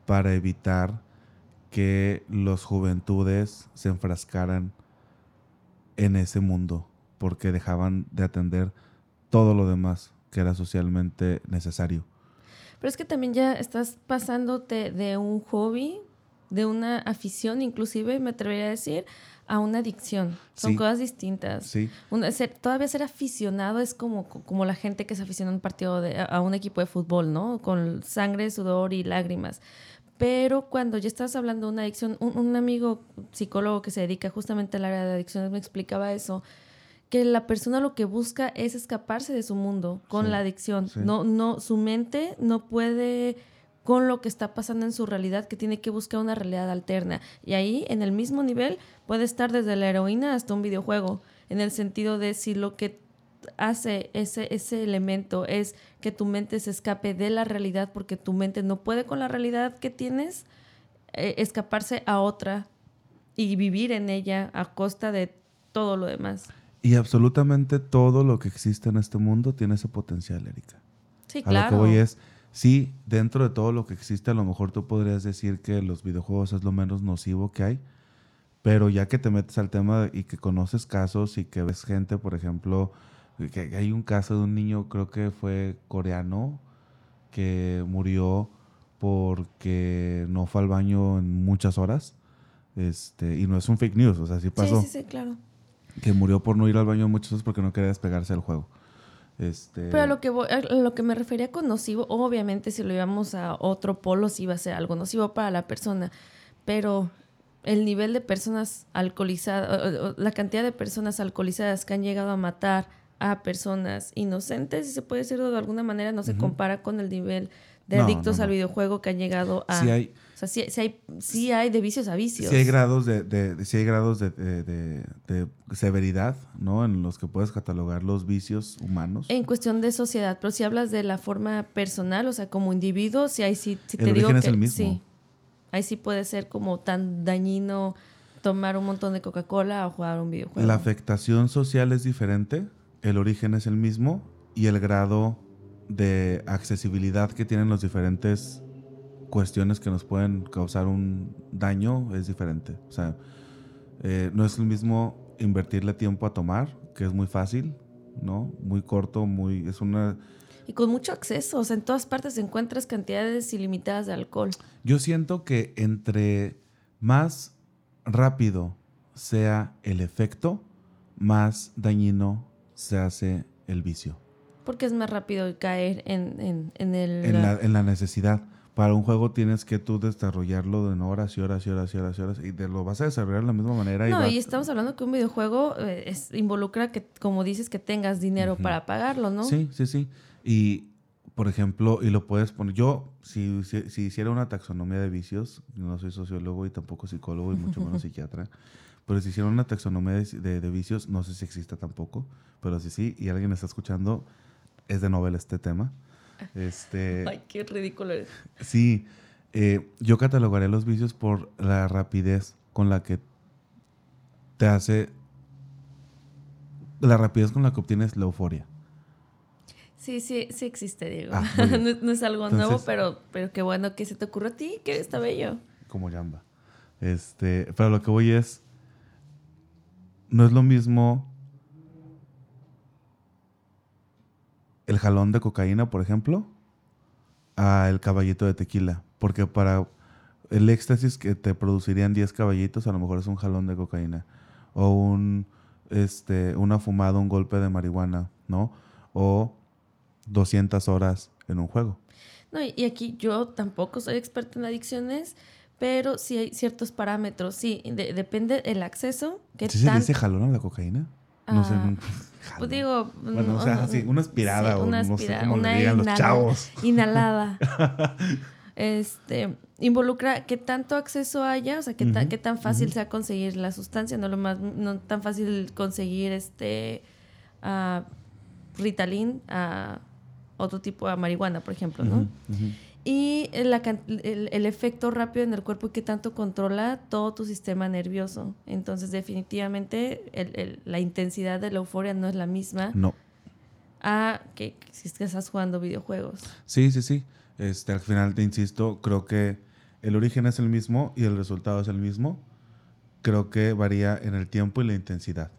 para evitar que los juventudes se enfrascaran en ese mundo, porque dejaban de atender todo lo demás que era socialmente necesario. Pero es que también ya estás pasándote de un hobby, de una afición, inclusive me atrevería a decir, a una adicción. Son cosas distintas. Sí. todavía ser aficionado es como, como la gente que se aficiona a un partido, de, a un equipo de fútbol, ¿no? Con sangre, sudor y lágrimas. Pero cuando ya estás hablando de una adicción, un, un, amigo psicólogo que se dedica justamente al área de adicciones me explicaba eso que la persona lo que busca es escaparse de su mundo con la adicción. No, no, su mente no puede con lo que está pasando en su realidad, que tiene que buscar una realidad alterna. Y ahí, en el mismo nivel, puede estar desde la heroína hasta un videojuego, en el sentido de si lo que hace ese, ese elemento es que tu mente se escape de la realidad porque tu mente no puede con la realidad que tienes, eh, escaparse a otra y vivir en ella a costa de todo lo demás. Y absolutamente todo lo que existe en este mundo tiene ese potencial, Erika. Sí, claro. A lo que voy es, sí, dentro de todo lo que existe, a lo mejor tú podrías decir que los videojuegos es lo menos nocivo que hay, pero ya que te metes al tema y que conoces casos y que ves gente, por ejemplo, que hay un caso de un niño, creo que fue coreano, que murió porque no fue al baño en muchas horas. Este, y no es un fake news, o sea, sí pasó. Sí, sí, sí, claro que murió por no ir al baño muchas veces porque no quería despegarse del juego. Este... Pero a lo, que lo que me refería con nocivo, obviamente si lo íbamos a otro polo sí iba a ser algo nocivo para la persona, pero el nivel de personas alcoholizadas, la cantidad de personas alcoholizadas que han llegado a matar a personas inocentes, si se puede decirlo de alguna manera, no se compara con el nivel de adictos al videojuego que han llegado a... Sí hay, o sea, sí, hay, sí hay de vicios a vicios. Sí hay grados de, de, hay grados de, de, severidad, ¿no? En los que puedes catalogar los vicios humanos. En cuestión de sociedad, pero si hablas de la forma personal, o sea, como individuo, sí hay sí, te digo que... Es el mismo. Sí, ahí sí puede ser como tan dañino tomar un montón de Coca-Cola o jugar un videojuego. La afectación social es diferente, el origen es el mismo y el grado de accesibilidad que tienen los diferentes cuestiones que nos pueden causar un daño es diferente. O sea, eh, no es lo mismo invertirle tiempo a tomar, que es muy fácil, ¿no? Muy corto, muy... es una... Y con mucho acceso, o sea, en todas partes encuentras cantidades ilimitadas de alcohol. Yo siento que entre más rápido sea el efecto, más dañino se hace el vicio. Porque es más rápido caer en, en, en el... En la, necesidad. Para un juego tienes que tú desarrollarlo en horas y horas y horas y horas y horas y te lo vas a desarrollar de la misma manera. No, y, estamos hablando que un videojuego eh, es, involucra que, como dices, que tengas dinero para pagarlo, ¿no? Sí, sí, sí. Y, por ejemplo, y lo puedes poner... Yo, si, si, hiciera una taxonomía de vicios, no soy sociólogo y tampoco psicólogo y mucho menos psiquiatra, pero si hiciera una taxonomía de, de, vicios, no sé si exista tampoco, pero si sí, y alguien está escuchando es de novela este tema. Este, Ay, qué ridículo eres. Sí, eh, yo catalogaré los vicios por la rapidez con la que te hace, la rapidez con la que obtienes la euforia. Sí, sí, sí existe, Diego. Ah, no, es algo nuevo, pero, pero qué bueno que se te ocurrió a ti, que está bello. Como llamba. Este, pero lo que voy es, no es lo mismo el jalón de cocaína, por ejemplo, a el caballito de tequila. Porque para el éxtasis que te producirían 10 caballitos, a lo mejor es un jalón de cocaína. O un, este, una fumada, un golpe de marihuana, ¿no? O 200 horas en un juego. No, y aquí yo tampoco soy experta en adicciones, pero sí hay ciertos parámetros. Sí, depende el acceso. ¿Sí se dice jalón a la cocaína? No sé. Ah, pues digo. Bueno, o sea, así, una aspirada o no sé cómo le digan los chavos. Inhalada. este, involucra qué tanto acceso haya, o sea, qué, tan, qué tan fácil sea conseguir la sustancia, no lo más, no tan fácil conseguir este uh, Ritalin a otro tipo de marihuana, por ejemplo, ¿no? Y el, el, efecto rápido en el cuerpo que tanto controla todo tu sistema nervioso. Entonces, definitivamente, el, la intensidad de la euforia no es la misma. No. A que si es que estás jugando videojuegos. Sí, sí, sí. Este, al final, te insisto, creo que el origen es el mismo y el resultado es el mismo. Creo que varía en el tiempo y la intensidad.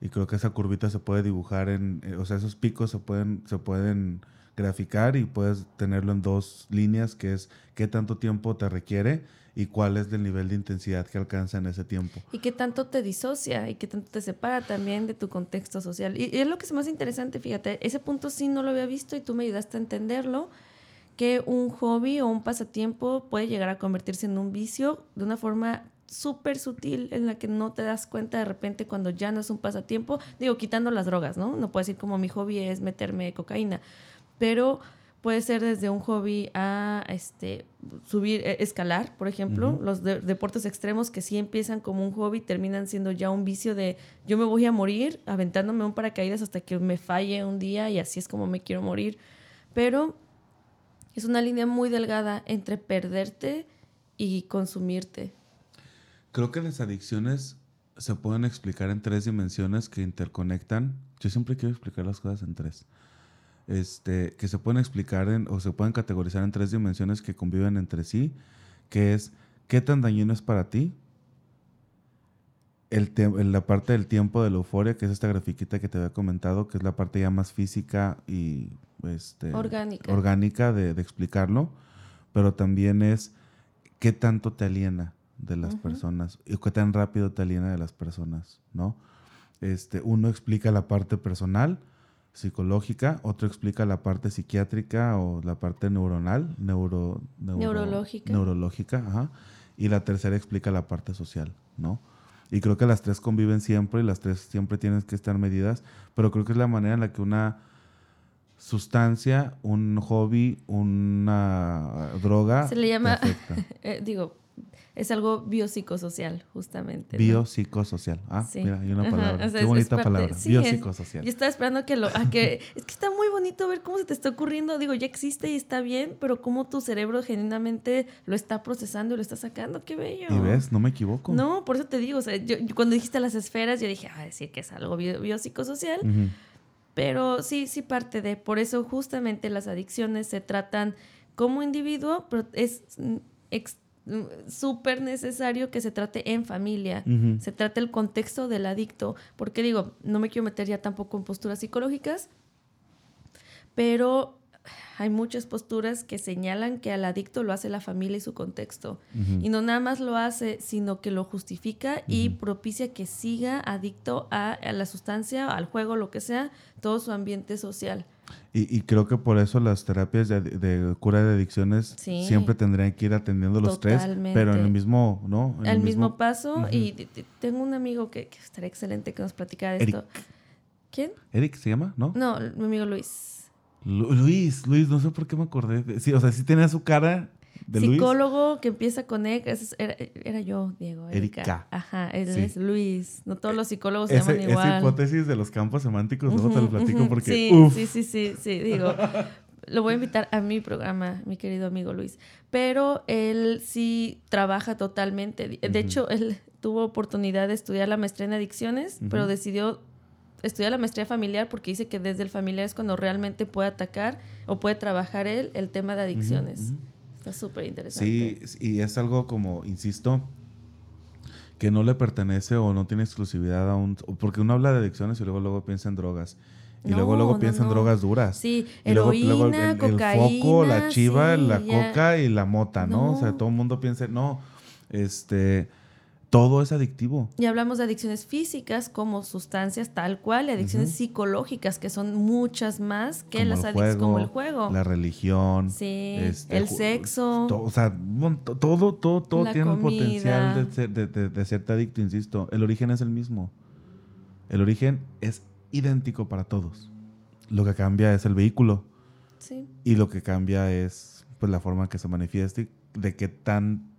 Y creo que esa curvita se puede dibujar en, eh, o sea, esos picos se pueden, se pueden graficar y puedes tenerlo en dos líneas, que es qué tanto tiempo te requiere y cuál es el nivel de intensidad que alcanza en ese tiempo. Y qué tanto te disocia y qué tanto te separa también de tu contexto social. Y, es lo que es más interesante, fíjate, ese punto sí no lo había visto y tú me ayudaste a entenderlo, que un hobby o un pasatiempo puede llegar a convertirse en un vicio de una forma súper sutil en la que no te das cuenta de repente cuando ya no es un pasatiempo, digo, quitando las drogas, ¿no? No puedo decir como mi hobby es meterme cocaína, pero puede ser desde un hobby a este subir, e, escalar, por ejemplo, los deportes extremos que sí empiezan como un hobby terminan siendo ya un vicio de yo me voy a morir aventándome un paracaídas hasta que me falle un día y así es como me quiero morir, pero es una línea muy delgada entre perderte y consumirte. Creo que las adicciones se pueden explicar en tres dimensiones que interconectan. Yo siempre quiero explicar las cosas en tres. Este, que se pueden explicar en, o se pueden categorizar en tres dimensiones que conviven entre sí, que es qué tan dañino es para ti, el la parte del tiempo de la euforia, que es esta grafiquita que te había comentado, que es la parte ya más física y este, orgánica, orgánica de, de explicarlo, pero también es qué tanto te aliena de las personas y qué tan rápido te aliena de las personas, ¿no? Este, uno explica la parte personal, psicológica, otro explica la parte psiquiátrica o la parte neuronal, neuro, neurológica. Neurológica, ajá. Y la tercera explica la parte social, ¿no? Y creo que las tres conviven siempre y las tres siempre tienen que estar medidas, pero creo que es la manera en la que una sustancia, un hobby, una droga... Se le llama, eh, digo, es algo biopsicosocial, justamente. Biopsicosocial. Ah, mira, hay una palabra. Qué bonita palabra. biopsicosocial. Yo estaba esperando que lo. que, es que está muy bonito ver cómo se te está ocurriendo. Digo, ya existe y está bien, pero cómo tu cerebro genuinamente lo está procesando y lo está sacando. Qué bello. Y ves, no me equivoco. No, por eso te digo. O sea, yo, cuando dijiste las esferas, yo dije, a decir que es algo biopsicosocial. Pero sí, sí parte de. Por eso, justamente las adicciones se tratan como individuo, pero es súper necesario que se trate en familia, se trate el contexto del adicto, porque digo, no me quiero meter ya tampoco en posturas psicológicas, pero hay muchas posturas que señalan que al adicto lo hace la familia y su contexto. Y no nada más lo hace, sino que lo justifica y propicia que siga adicto a, a, la sustancia, al juego, lo que sea, todo su ambiente social. Y, creo que por eso las terapias de, cura de adicciones siempre tendrían que ir atendiendo los tres, pero en el mismo, ¿no? En el, mismo, paso. Y tengo un amigo que, estaría excelente que nos platicara de esto. ¿Quién? Eric se llama, ¿no? No, mi amigo Luis. Luis, Luis, no sé por qué me acordé. Sí, o sea, sí tenía su cara Psicólogo que empieza con E, era, yo, Diego. Erika. Ajá, él es Luis. No todos los psicólogos se llaman igual. Esa hipótesis de los campos semánticos, no te lo platico porque. Sí, sí, sí, sí, sí, digo. lo voy a invitar a mi programa, mi querido amigo Luis. Pero él sí trabaja totalmente. De hecho, él tuvo oportunidad de estudiar la maestría en adicciones, pero decidió estudiar la maestría familiar porque dice que desde el familiar es cuando realmente puede atacar o puede trabajar él el tema de adicciones. Está súper interesante. Sí, y es algo como, insisto, que no le pertenece o no tiene exclusividad a un... Porque uno habla de adicciones y luego luego piensa en drogas. Y luego luego piensa en drogas duras. Sí, heroína, cocaína. El foco, la chiva, la coca y la mota, ¿no? O sea, todo el mundo piensa, no, este todo es adictivo. Y hablamos de adicciones físicas como sustancias tal cual, y adicciones psicológicas que son muchas más que las adicciones como el juego. La religión. Sí, este, el sexo. o sea, todo, todo, todo tiene el potencial de, de, de, serte adicto, insisto. El origen es el mismo. El origen es idéntico para todos. Lo que cambia es el vehículo. Sí. Y lo que cambia es pues la forma en que se manifiesta y de qué tan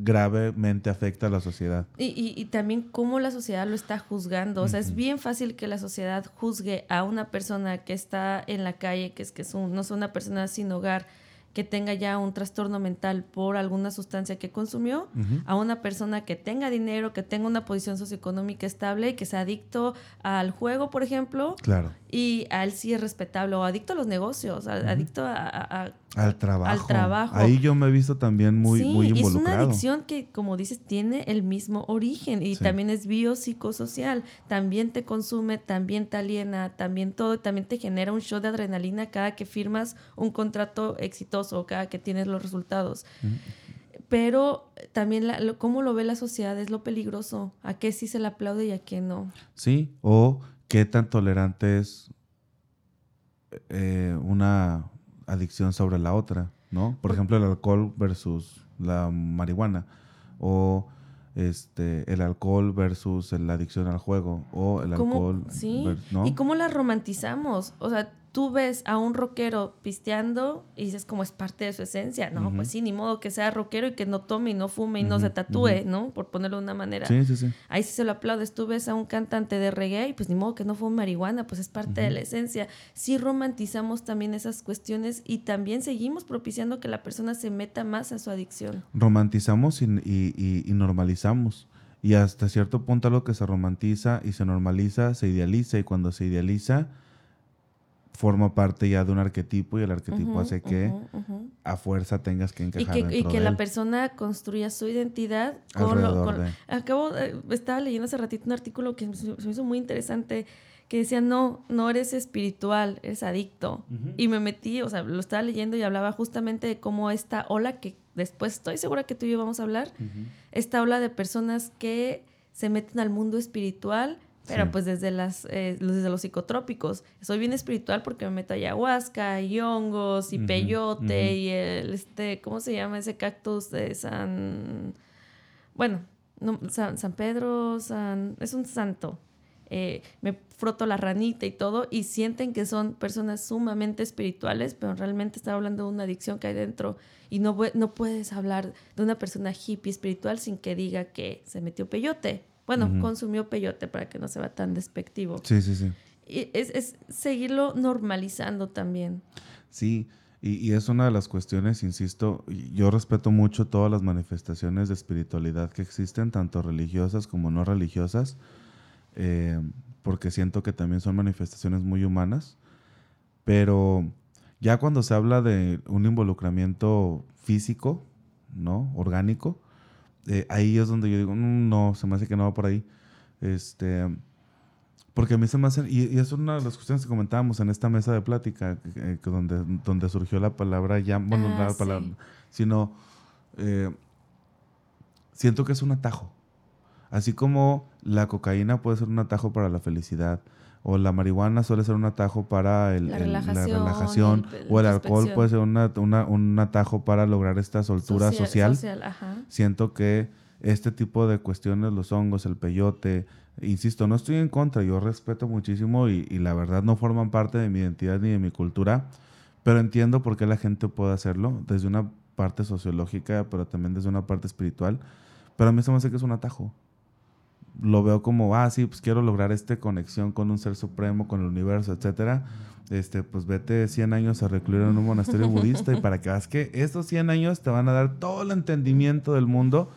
gravemente afecta a la sociedad. Y, y, también cómo la sociedad lo está juzgando. O sea, es bien fácil que la sociedad juzgue a una persona que está en la calle, que es que es no es una persona sin hogar, que tenga ya un trastorno mental por alguna sustancia que consumió, a una persona que tenga dinero, que tenga una posición socioeconómica estable y que sea adicto al juego, por ejemplo. Claro. Y a él sí es respetable, o adicto a los negocios, adicto a, al trabajo. Al trabajo. Ahí yo me he visto también muy, muy involucrado. Es una adicción que, como dices, tiene el mismo origen y también es biopsicosocial. También te consume, también te aliena, también todo, también te genera un show de adrenalina cada que firmas un contrato exitoso, cada que tienes los resultados. Pero también la, cómo lo ve la sociedad es lo peligroso. A qué sí se le aplaude y a qué no. Sí, o qué tan tolerante es eh, una adicción sobre la otra, ¿no? Por ejemplo, el alcohol versus la marihuana o este el alcohol versus la adicción al juego o el alcohol sí. y cómo la romantizamos o sea tú ves a un rockero pisteando y dices como es parte de su esencia, ¿no? Pues sí, ni modo que sea rockero y que no tome y no fume y no se tatúe, ¿no? Por ponerlo de una manera. Sí, sí, sí. Ahí sí se lo aplaudes. Tú ves a un cantante de reggae y pues ni modo que no fume marihuana, pues es parte de la esencia. Sí romantizamos también esas cuestiones y también seguimos propiciando que la persona se meta más a su adicción. Romantizamos y, y, y normalizamos. Y hasta cierto punto lo que se romantiza y se normaliza, se idealiza y cuando se idealiza forma parte ya de un arquetipo y el arquetipo hace que a fuerza tengas que encajar y que, y que la persona construya su identidad con lo, acabo estaba leyendo hace ratito un artículo que se me hizo muy interesante que decía no no eres espiritual eres adicto y me metí o sea lo estaba leyendo y hablaba justamente de cómo esta ola que después estoy segura que tú y yo vamos a hablar esta ola de personas que se meten al mundo espiritual pero pues desde, las, eh, desde los psicotrópicos. Soy bien espiritual porque me meto ayahuasca y hongos y peyote y el, este, ¿cómo se llama ese cactus de San... Bueno, San, Pedro, San... Es un santo. Eh, me froto la ranita y todo y sienten que son personas sumamente espirituales, pero realmente están hablando de una adicción que hay dentro y no, no puedes hablar de una persona hippie espiritual sin que diga que se metió peyote bueno, consumió peyote para que no se vea tan despectivo. Sí, sí, sí. Y es, seguirlo normalizando también. Sí, y, es una de las cuestiones, insisto, yo respeto mucho todas las manifestaciones de espiritualidad que existen, tanto religiosas como no religiosas, eh, porque siento que también son manifestaciones muy humanas, pero ya cuando se habla de un involucramiento físico, ¿no? Orgánico, eh, ahí es donde yo digo, mm, no, se me hace que no va por ahí. Este, porque a mí se me hace, y, es una de las cuestiones que comentábamos en esta mesa de plática, eh, donde, donde surgió la palabra ya, bueno, no la ah, palabra, sino eh, siento que es un atajo. Así como la cocaína puede ser un atajo para la felicidad, o la marihuana suele ser un atajo para el, la, relajación, o el alcohol puede ser un atajo para lograr esta soltura social. Siento que este tipo de cuestiones, los hongos, el peyote, insisto, no estoy en contra, yo respeto muchísimo y, y, la verdad no forman parte de mi identidad ni de mi cultura, pero entiendo por qué la gente puede hacerlo desde una parte sociológica, pero también desde una parte espiritual. Pero a mí se me hace que es un atajo lo veo como, ah, sí, pues quiero lograr esta conexión con un ser supremo, con el universo, etcétera. Este, pues vete 100 años a recluir en un monasterio budista y para que veas que estos 100 años te van a dar todo el entendimiento del mundo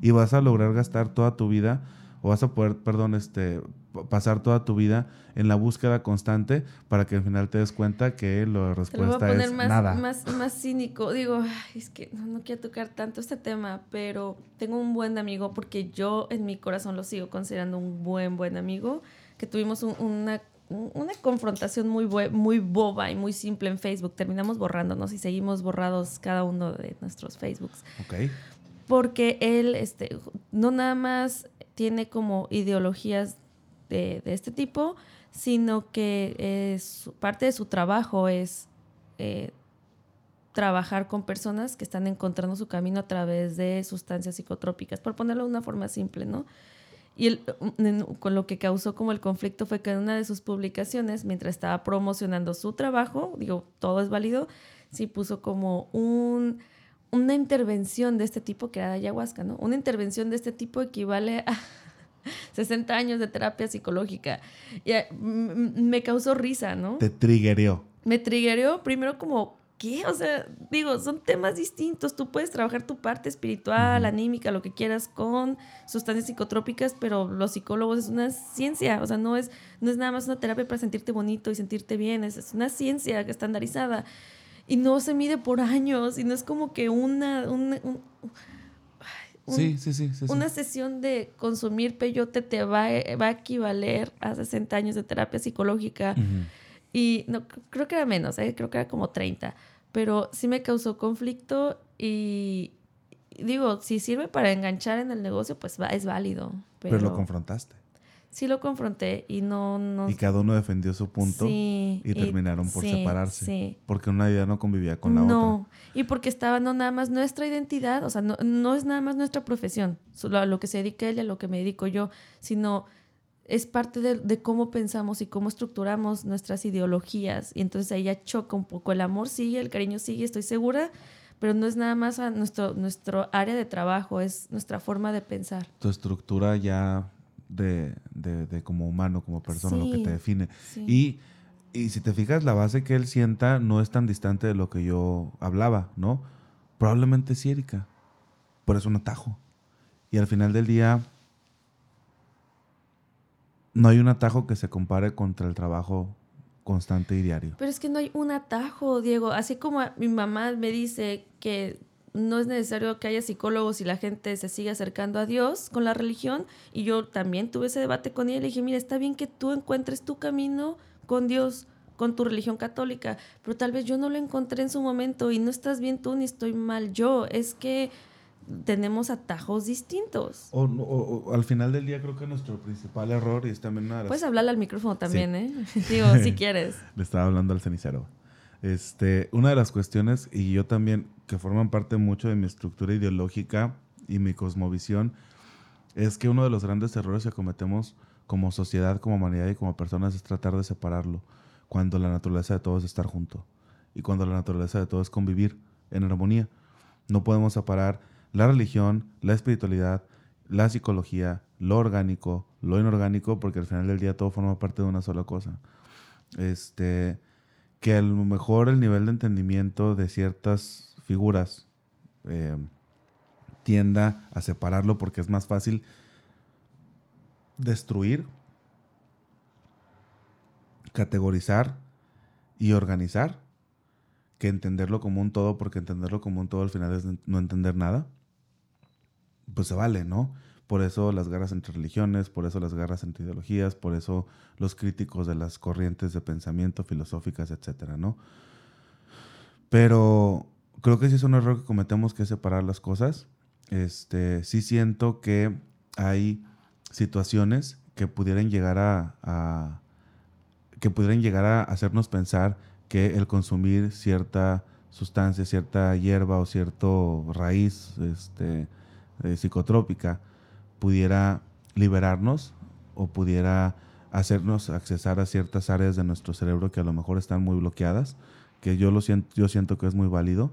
y vas a lograr gastar toda tu vida o vas a poder, perdón, este, pasar toda tu vida en la búsqueda constante para que al final te des cuenta que la respuesta voy a poner es más, nada. Más, más cínico. Digo, es que no, quiero tocar tanto este tema, pero tengo un buen amigo porque yo en mi corazón lo sigo considerando un buen, buen amigo, que tuvimos una, una confrontación muy, muy boba y muy simple en Facebook. Terminamos borrándonos y seguimos borrados cada uno de nuestros Facebooks. Ok. Porque él, este, no nada más tiene como ideologías de, este tipo, sino que es, parte de su trabajo es eh, trabajar con personas que están encontrando su camino a través de sustancias psicotrópicas, por ponerlo de una forma simple, ¿no? Y con lo que causó como el conflicto fue que en una de sus publicaciones, mientras estaba promocionando su trabajo, digo, todo es válido, sí puso como un, una intervención de este tipo, que era ayahuasca, ¿no? Una intervención de este tipo equivale a 60 años de terapia psicológica. Y eh, me causó risa, ¿no? Te triggeró. Me triggeró primero como ¿qué? O sea, digo, son temas distintos. Tú puedes trabajar tu parte espiritual, anímica, lo que quieras con sustancias psicotrópicas, pero los psicólogos es una ciencia. O sea, no es, no es nada más una terapia para sentirte bonito y sentirte bien. Es, una ciencia estandarizada. Y no se mide por años. Y no es como que una. Sí, sí, sí, Una sesión de consumir peyote te va, va a equivaler a 60 años de terapia psicológica. Y no, creo que era menos, ¿eh? creo que era como 30. Pero sí me causó conflicto y digo, si sirve para enganchar en el negocio, pues es válido. Pero, lo confrontaste. Sí lo confronté y no... no y cada uno defendió su punto y terminaron por separarse. Porque una idea no convivía con la otra. No, y porque estaba no nada más nuestra identidad, o sea, no, no es nada más nuestra profesión, a lo que se dedica ella, a lo que me dedico yo, sino es parte de, cómo pensamos y cómo estructuramos nuestras ideologías. Y entonces ahí ya choca un poco. El amor sigue, el cariño sigue, estoy segura, pero no es nada más a nuestro, nuestro área de trabajo, es nuestra forma de pensar. Tu estructura ya de, de, como humano, como persona, lo que te define. Y, y si te fijas, la base que él sienta no es tan distante de lo que yo hablaba, ¿no? Probablemente sí, Erika. Por eso un atajo. Y al final del día no hay un atajo que se compare contra el trabajo constante y diario. Pero es que no hay un atajo, Diego. Así como mi mamá me dice que no es necesario que haya psicólogos y la gente se siga acercando a Dios con la religión. Y yo también tuve ese debate con ella y le dije, mira, está bien que tú encuentres tu camino con Dios, con tu religión católica, pero tal vez yo no lo encontré en su momento y no estás bien tú ni estoy mal yo. Es que tenemos atajos distintos. O, al final del día creo que nuestro principal error y es también una Puedes hablarle al micrófono también, ¿eh? Digo, si quieres. Le estaba hablando al cenicero. Este, una de las cuestiones, y yo también, que forman parte mucho de mi estructura ideológica y mi cosmovisión, es que uno de los grandes errores que cometemos como sociedad, como humanidad y como personas es tratar de separarlo, cuando la naturaleza de todo es estar junto y cuando la naturaleza de todo es convivir en armonía. No podemos separar la religión, la espiritualidad, la psicología, lo orgánico, lo inorgánico, porque al final del día todo forma parte de una sola cosa. Este, que a lo mejor el nivel de entendimiento de ciertas figuras eh, tienda a separarlo porque es más fácil destruir, categorizar y organizar que entenderlo como un todo, porque entenderlo como un todo al final es no entender nada pues se vale, ¿no? Por eso las guerras entre religiones, por eso las guerras entre ideologías, por eso los críticos de las corrientes de pensamiento filosóficas, etcétera, ¿no? Pero creo que sí es un error que cometemos que es separar las cosas. Este, sí siento que hay situaciones que pudieran llegar a, que pudieran llegar a hacernos pensar que el consumir cierta sustancia, cierta hierba o cierto raíz, este, eh, psicotrópica pudiera liberarnos o pudiera hacernos accesar a ciertas áreas de nuestro cerebro que a lo mejor están muy bloqueadas, que yo lo siento, yo siento que es muy válido,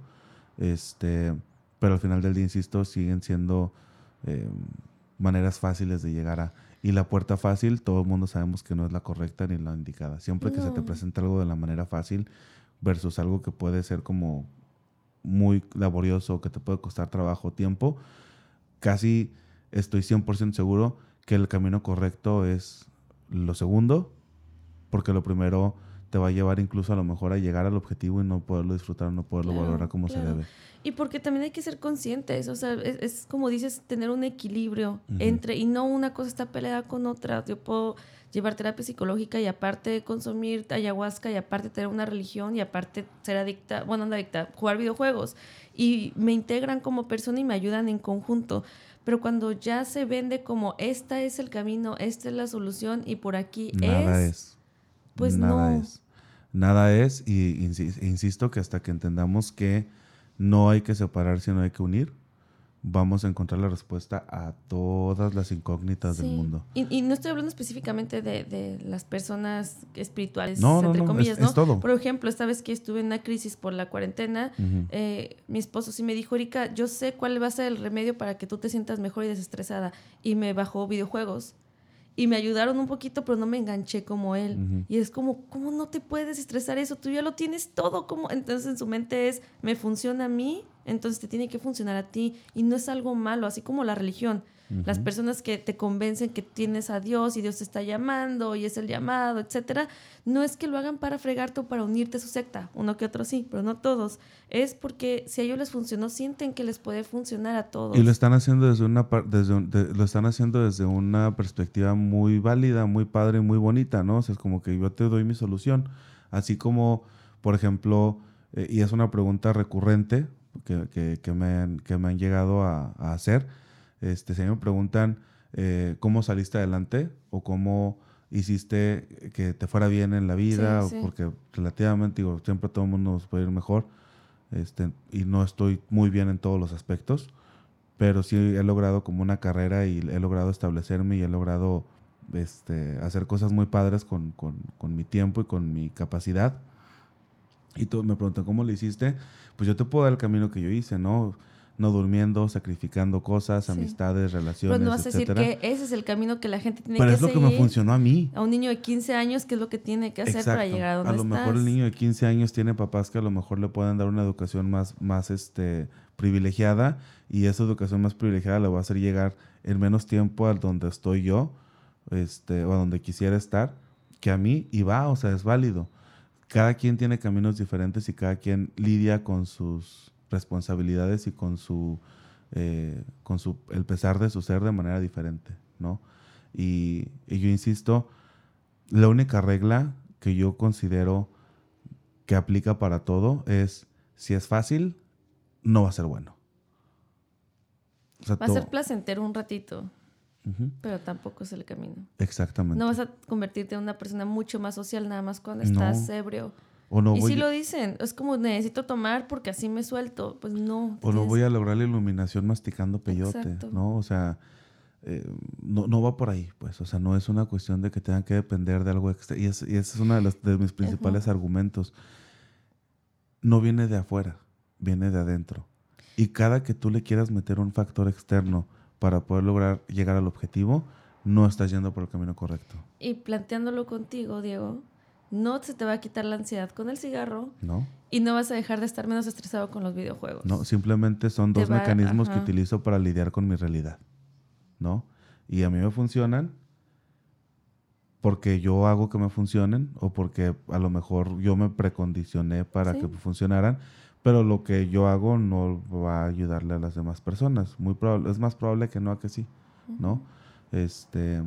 este, pero al final del día, insisto, siguen siendo eh, maneras fáciles de llegar a... Y la puerta fácil, todo el mundo sabemos que no es la correcta ni la indicada. Siempre que se te presenta algo de la manera fácil versus algo que puede ser como muy laborioso, que te puede costar trabajo, tiempo, casi estoy 100% seguro que el camino correcto es lo segundo, porque lo primero te va a llevar incluso a lo mejor a llegar al objetivo y no poderlo disfrutar, no poderlo valorar como se debe. Y porque también hay que ser conscientes, o sea, es, como dices, tener un equilibrio entre, y no una cosa está peleada con otra. Yo puedo llevar terapia psicológica y aparte consumir ayahuasca y aparte tener una religión y aparte ser adicta, bueno, no adicta, jugar videojuegos. Y me integran como persona y me ayudan en conjunto. Pero cuando ya se vende como esta es el camino, esta es la solución y por aquí Nada es, pues Nada no. Es. Nada es, y insisto que hasta que entendamos que no hay que separar, sino hay que unir, vamos a encontrar la respuesta a todas las incógnitas del mundo. Y, y no estoy hablando específicamente de, de las personas espirituales, No, no, entre no, comillas, es- ¿no? es todo. Por ejemplo, esta vez que estuve en una crisis por la cuarentena, eh, mi esposo sí me dijo, Erika, yo sé cuál va a ser el remedio para que tú te sientas mejor y desestresada. Y me bajó videojuegos. Y me ayudaron un poquito, pero no me enganché como él. Y es como, ¿cómo no te puedes estresar eso? Tú ya lo tienes todo. como Entonces en su mente es, me funciona a mí, entonces te tiene que funcionar a ti. Y no es algo malo, así como la religión. Las personas que te convencen que tienes a Dios y Dios te está llamando y es el llamado, etcétera, no es que lo hagan para fregarte o para unirte a su secta, uno que otro sí, pero no todos. Es porque si a ellos les funcionó, sienten que les puede funcionar a todos. Y lo están haciendo desde una desde un- de- lo están haciendo desde una perspectiva muy válida, muy padre, muy bonita, ¿no? O sea, es como que yo te doy mi solución. Así como, por ejemplo, eh, y es una pregunta recurrente que, que- que me, han, que me han llegado a, a hacer. Este, si me preguntan eh, cómo saliste adelante o cómo hiciste que te fuera bien en la vida, Sí, o sí. porque relativamente, digo, siempre todo el mundo nos puede ir mejor, este, y no estoy muy bien en todos los aspectos pero sí he logrado como una carrera y he logrado establecerme y he logrado este, hacer cosas muy padres con, con- con mi tiempo y con mi capacidad. Y tú me preguntan, ¿cómo lo hiciste? Pues yo te puedo dar el camino que yo hice, ¿no? No durmiendo, sacrificando cosas, Sí. amistades, relaciones, Pero no vas a decir que ese es el camino que la gente tiene Pero que es lo que me funcionó a mí. A un niño de 15 años, ¿qué es lo que tiene que hacer para llegar a donde A lo mejor el niño de 15 años tiene papás que a lo mejor le pueden dar una educación más, más este, privilegiada y esa educación más privilegiada le va a hacer llegar en menos tiempo a donde estoy yo este, o a donde quisiera estar que a mí y va, o sea, es válido. Cada quien tiene caminos diferentes y cada quien lidia con sus responsabilidades y con su, eh, con su, el pesar de su ser de manera diferente, ¿no? Y, y yo insisto, la única regla que yo considero que aplica para todo es si es fácil, no va a ser bueno. O sea, Va a ser placentero un ratito, pero tampoco es el camino. Exactamente. No vas a convertirte en una persona mucho más social nada más cuando No. estás ebrio. O no y voy, si lo dicen, es como necesito tomar porque así me suelto. Pues no. o no voy a lograr la iluminación masticando peyote, Exacto. ¿no? O sea, eh, no, no va por ahí, pues. O sea, no es una cuestión de que tengan que depender de algo extra. Y, es- y ese es uno de, los- de mis principales argumentos. No viene de afuera, viene de adentro. Y cada que tú le quieras meter un factor externo para poder lograr llegar al objetivo, no estás yendo por el camino correcto, Y planteándolo contigo, Diego, no se te va a quitar la ansiedad con el cigarro ¿no? y no vas a dejar de estar menos estresado con los videojuegos. No, simplemente son dos va- mecanismos que utilizo para lidiar con mi realidad, ¿no? Y a mí me funcionan porque yo hago que me funcionen o porque a lo mejor yo me precondicioné para Sí. que funcionaran, pero lo que yo hago no va a ayudarle a las demás personas. Muy probable, es más probable que no a que sí, ¿no? Este,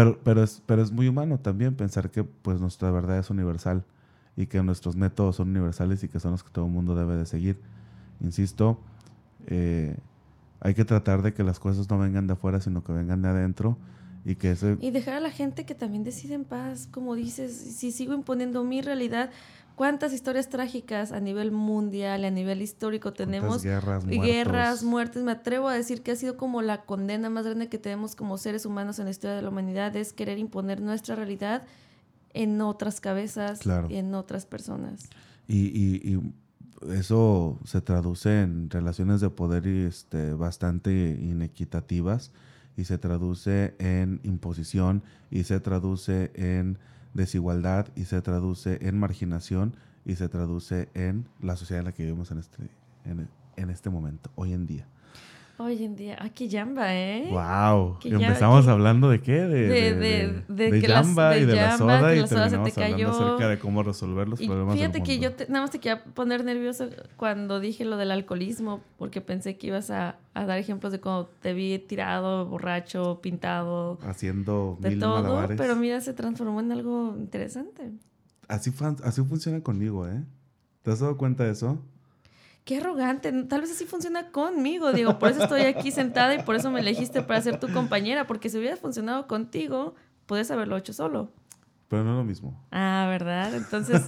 pero, pero, es, pero es muy humano también pensar que pues nuestra verdad es universal y que nuestros métodos son universales y que son los que todo el mundo debe de seguir. Insisto, eh, hay que tratar de que las cosas no vengan de afuera, sino que vengan de adentro y que ese... Y dejar a la gente que también decide en paz, como dices, si sigo imponiendo mi realidad, ¿cuántas historias trágicas a nivel mundial, a nivel histórico tenemos? guerras. Guerras, muertes, me atrevo a decir que ha sido como la condena más grande que tenemos como seres humanos en la historia de la humanidad, es querer imponer nuestra realidad en otras cabezas Claro. y en otras personas. Y, y- y eso se traduce en relaciones de poder y, este, bastante inequitativas y se traduce en imposición y se traduce en desigualdad y se traduce en marginación y se traduce en la sociedad en la que vivimos en este, en, en este momento, hoy en día. Hoy en día, aquí Yamba, ¿eh? ¡Wow! Que Empezamos hablando de qué? De, de- de, de- las- y de la soda y la soda se te terminamos hablando cayó. acerca de cómo resolver los Y problemas fíjate del que yo te- nada más te quería poner nervioso cuando dije lo del alcoholismo, porque pensé que ibas a, a dar ejemplos de cuando te vi tirado, borracho, pintado, haciendo de mil todo, malabares. pero mira, se transformó en algo interesante. Así, así funciona conmigo, ¿eh? ¿Te has dado cuenta de eso? Qué arrogante, tal vez así funciona conmigo, digo, por eso estoy aquí sentada y por eso me elegiste para ser tu compañera, porque si hubiera funcionado contigo, puedes haberlo hecho solo. Pero no es lo mismo. Ah, ¿verdad? Entonces,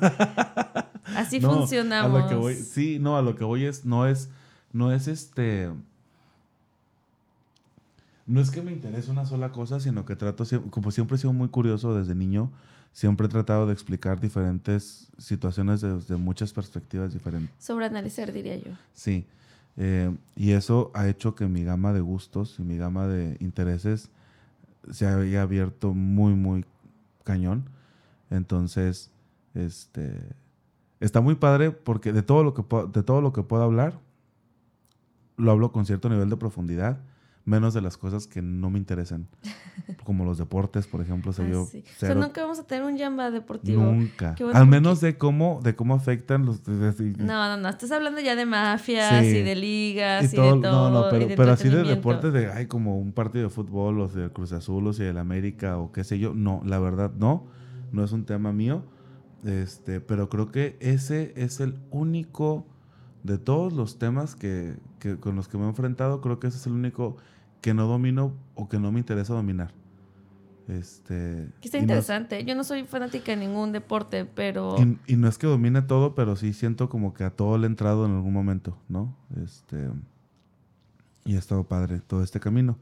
así No, funcionamos. A lo que voy, sí, no, a lo que voy es, no es, no es este, no es que me interese una sola cosa, sino que trato, como siempre he sido muy curioso desde niño, siempre he tratado de explicar diferentes situaciones desde muchas perspectivas diferentes. Sobreanalizar, diría yo. Sí, eh, y eso ha hecho que mi gama de gustos y mi gama de intereses se haya abierto muy, muy cañón. Entonces, este, está muy padre porque de todo lo que de todo lo que puedo hablar, lo hablo con cierto nivel de profundidad, menos de las cosas que no me interesan, como los deportes, por ejemplo. O sea, Ah, yo sí. O sea, cero- nunca vamos a tener un Yamba deportivo. nunca. Bueno, Al porque- menos de cómo, de cómo afectan los... de- de- No, no, no. Estás hablando ya de mafias Sí. y de ligas y, Y todo- de todo. no, no, pero, de así de deportes de, ay, como un partido de fútbol, o del Cruz Azul, o si del América, o qué sé yo. No, la verdad, no. No es un tema mío. Este, pero creo que ese es el único de todos los temas que, que- con los que me he enfrentado, creo que ese es el único que no domino o que no me interesa dominar. Este, Que está y no es- interesante. Yo no soy fanática de ningún deporte, pero y, y no es que domine todo, pero sí siento como que a todo le he entrado en algún momento, ¿no? Este. Y ha estado padre todo este camino.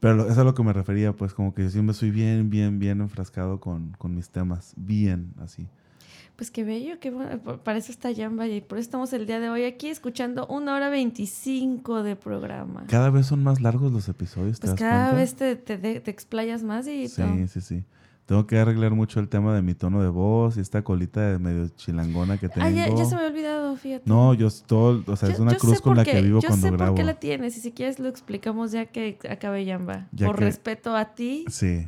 Pero eso es a lo que me refería, pues como que yo siempre soy bien, bien, bien enfrascado con, con mis temas. Bien, así. Pues qué bello, qué bueno. Por- Para eso está Yamba y por eso estamos el día de hoy aquí escuchando una hora veinticinco de programa. Cada vez son más largos los episodios, ¿te Pues cada vez te, te, de- te explayas más y Sí, sí, sí. Tengo que arreglar mucho el tema de mi tono de voz y esta colita de medio chilangona que tengo. Ah, ya, ya se me había olvidado, fíjate. No, yo todo, o sea, Yo- es una yo cruz sé con la qué- que vivo yo cuando sé grabo. por qué la tienes y si quieres lo explicamos ya que acabe Yamba. Ya por que- respeto a ti Sí.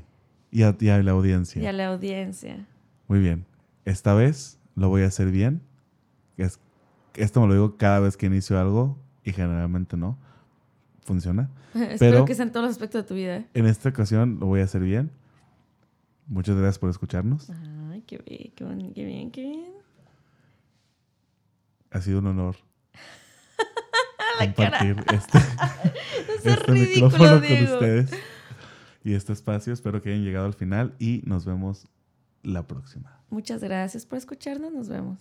Y a, y a la audiencia. y a la audiencia. Muy bien. Esta vez lo voy a hacer bien. Es, esto me lo digo cada vez que inicio algo y generalmente no. Funciona. Espero Pero- que sea en todos los aspectos de tu vida. En esta ocasión lo voy a hacer bien. Muchas gracias por escucharnos. Ay, qué bien, qué, bon- qué bien, qué bien. Ha sido un honor La cara. compartir este, seas este ridículo, micrófono con ustedes y este espacio. Espero que hayan llegado al final y nos vemos la próxima. Muchas gracias por escucharnos. Nos vemos.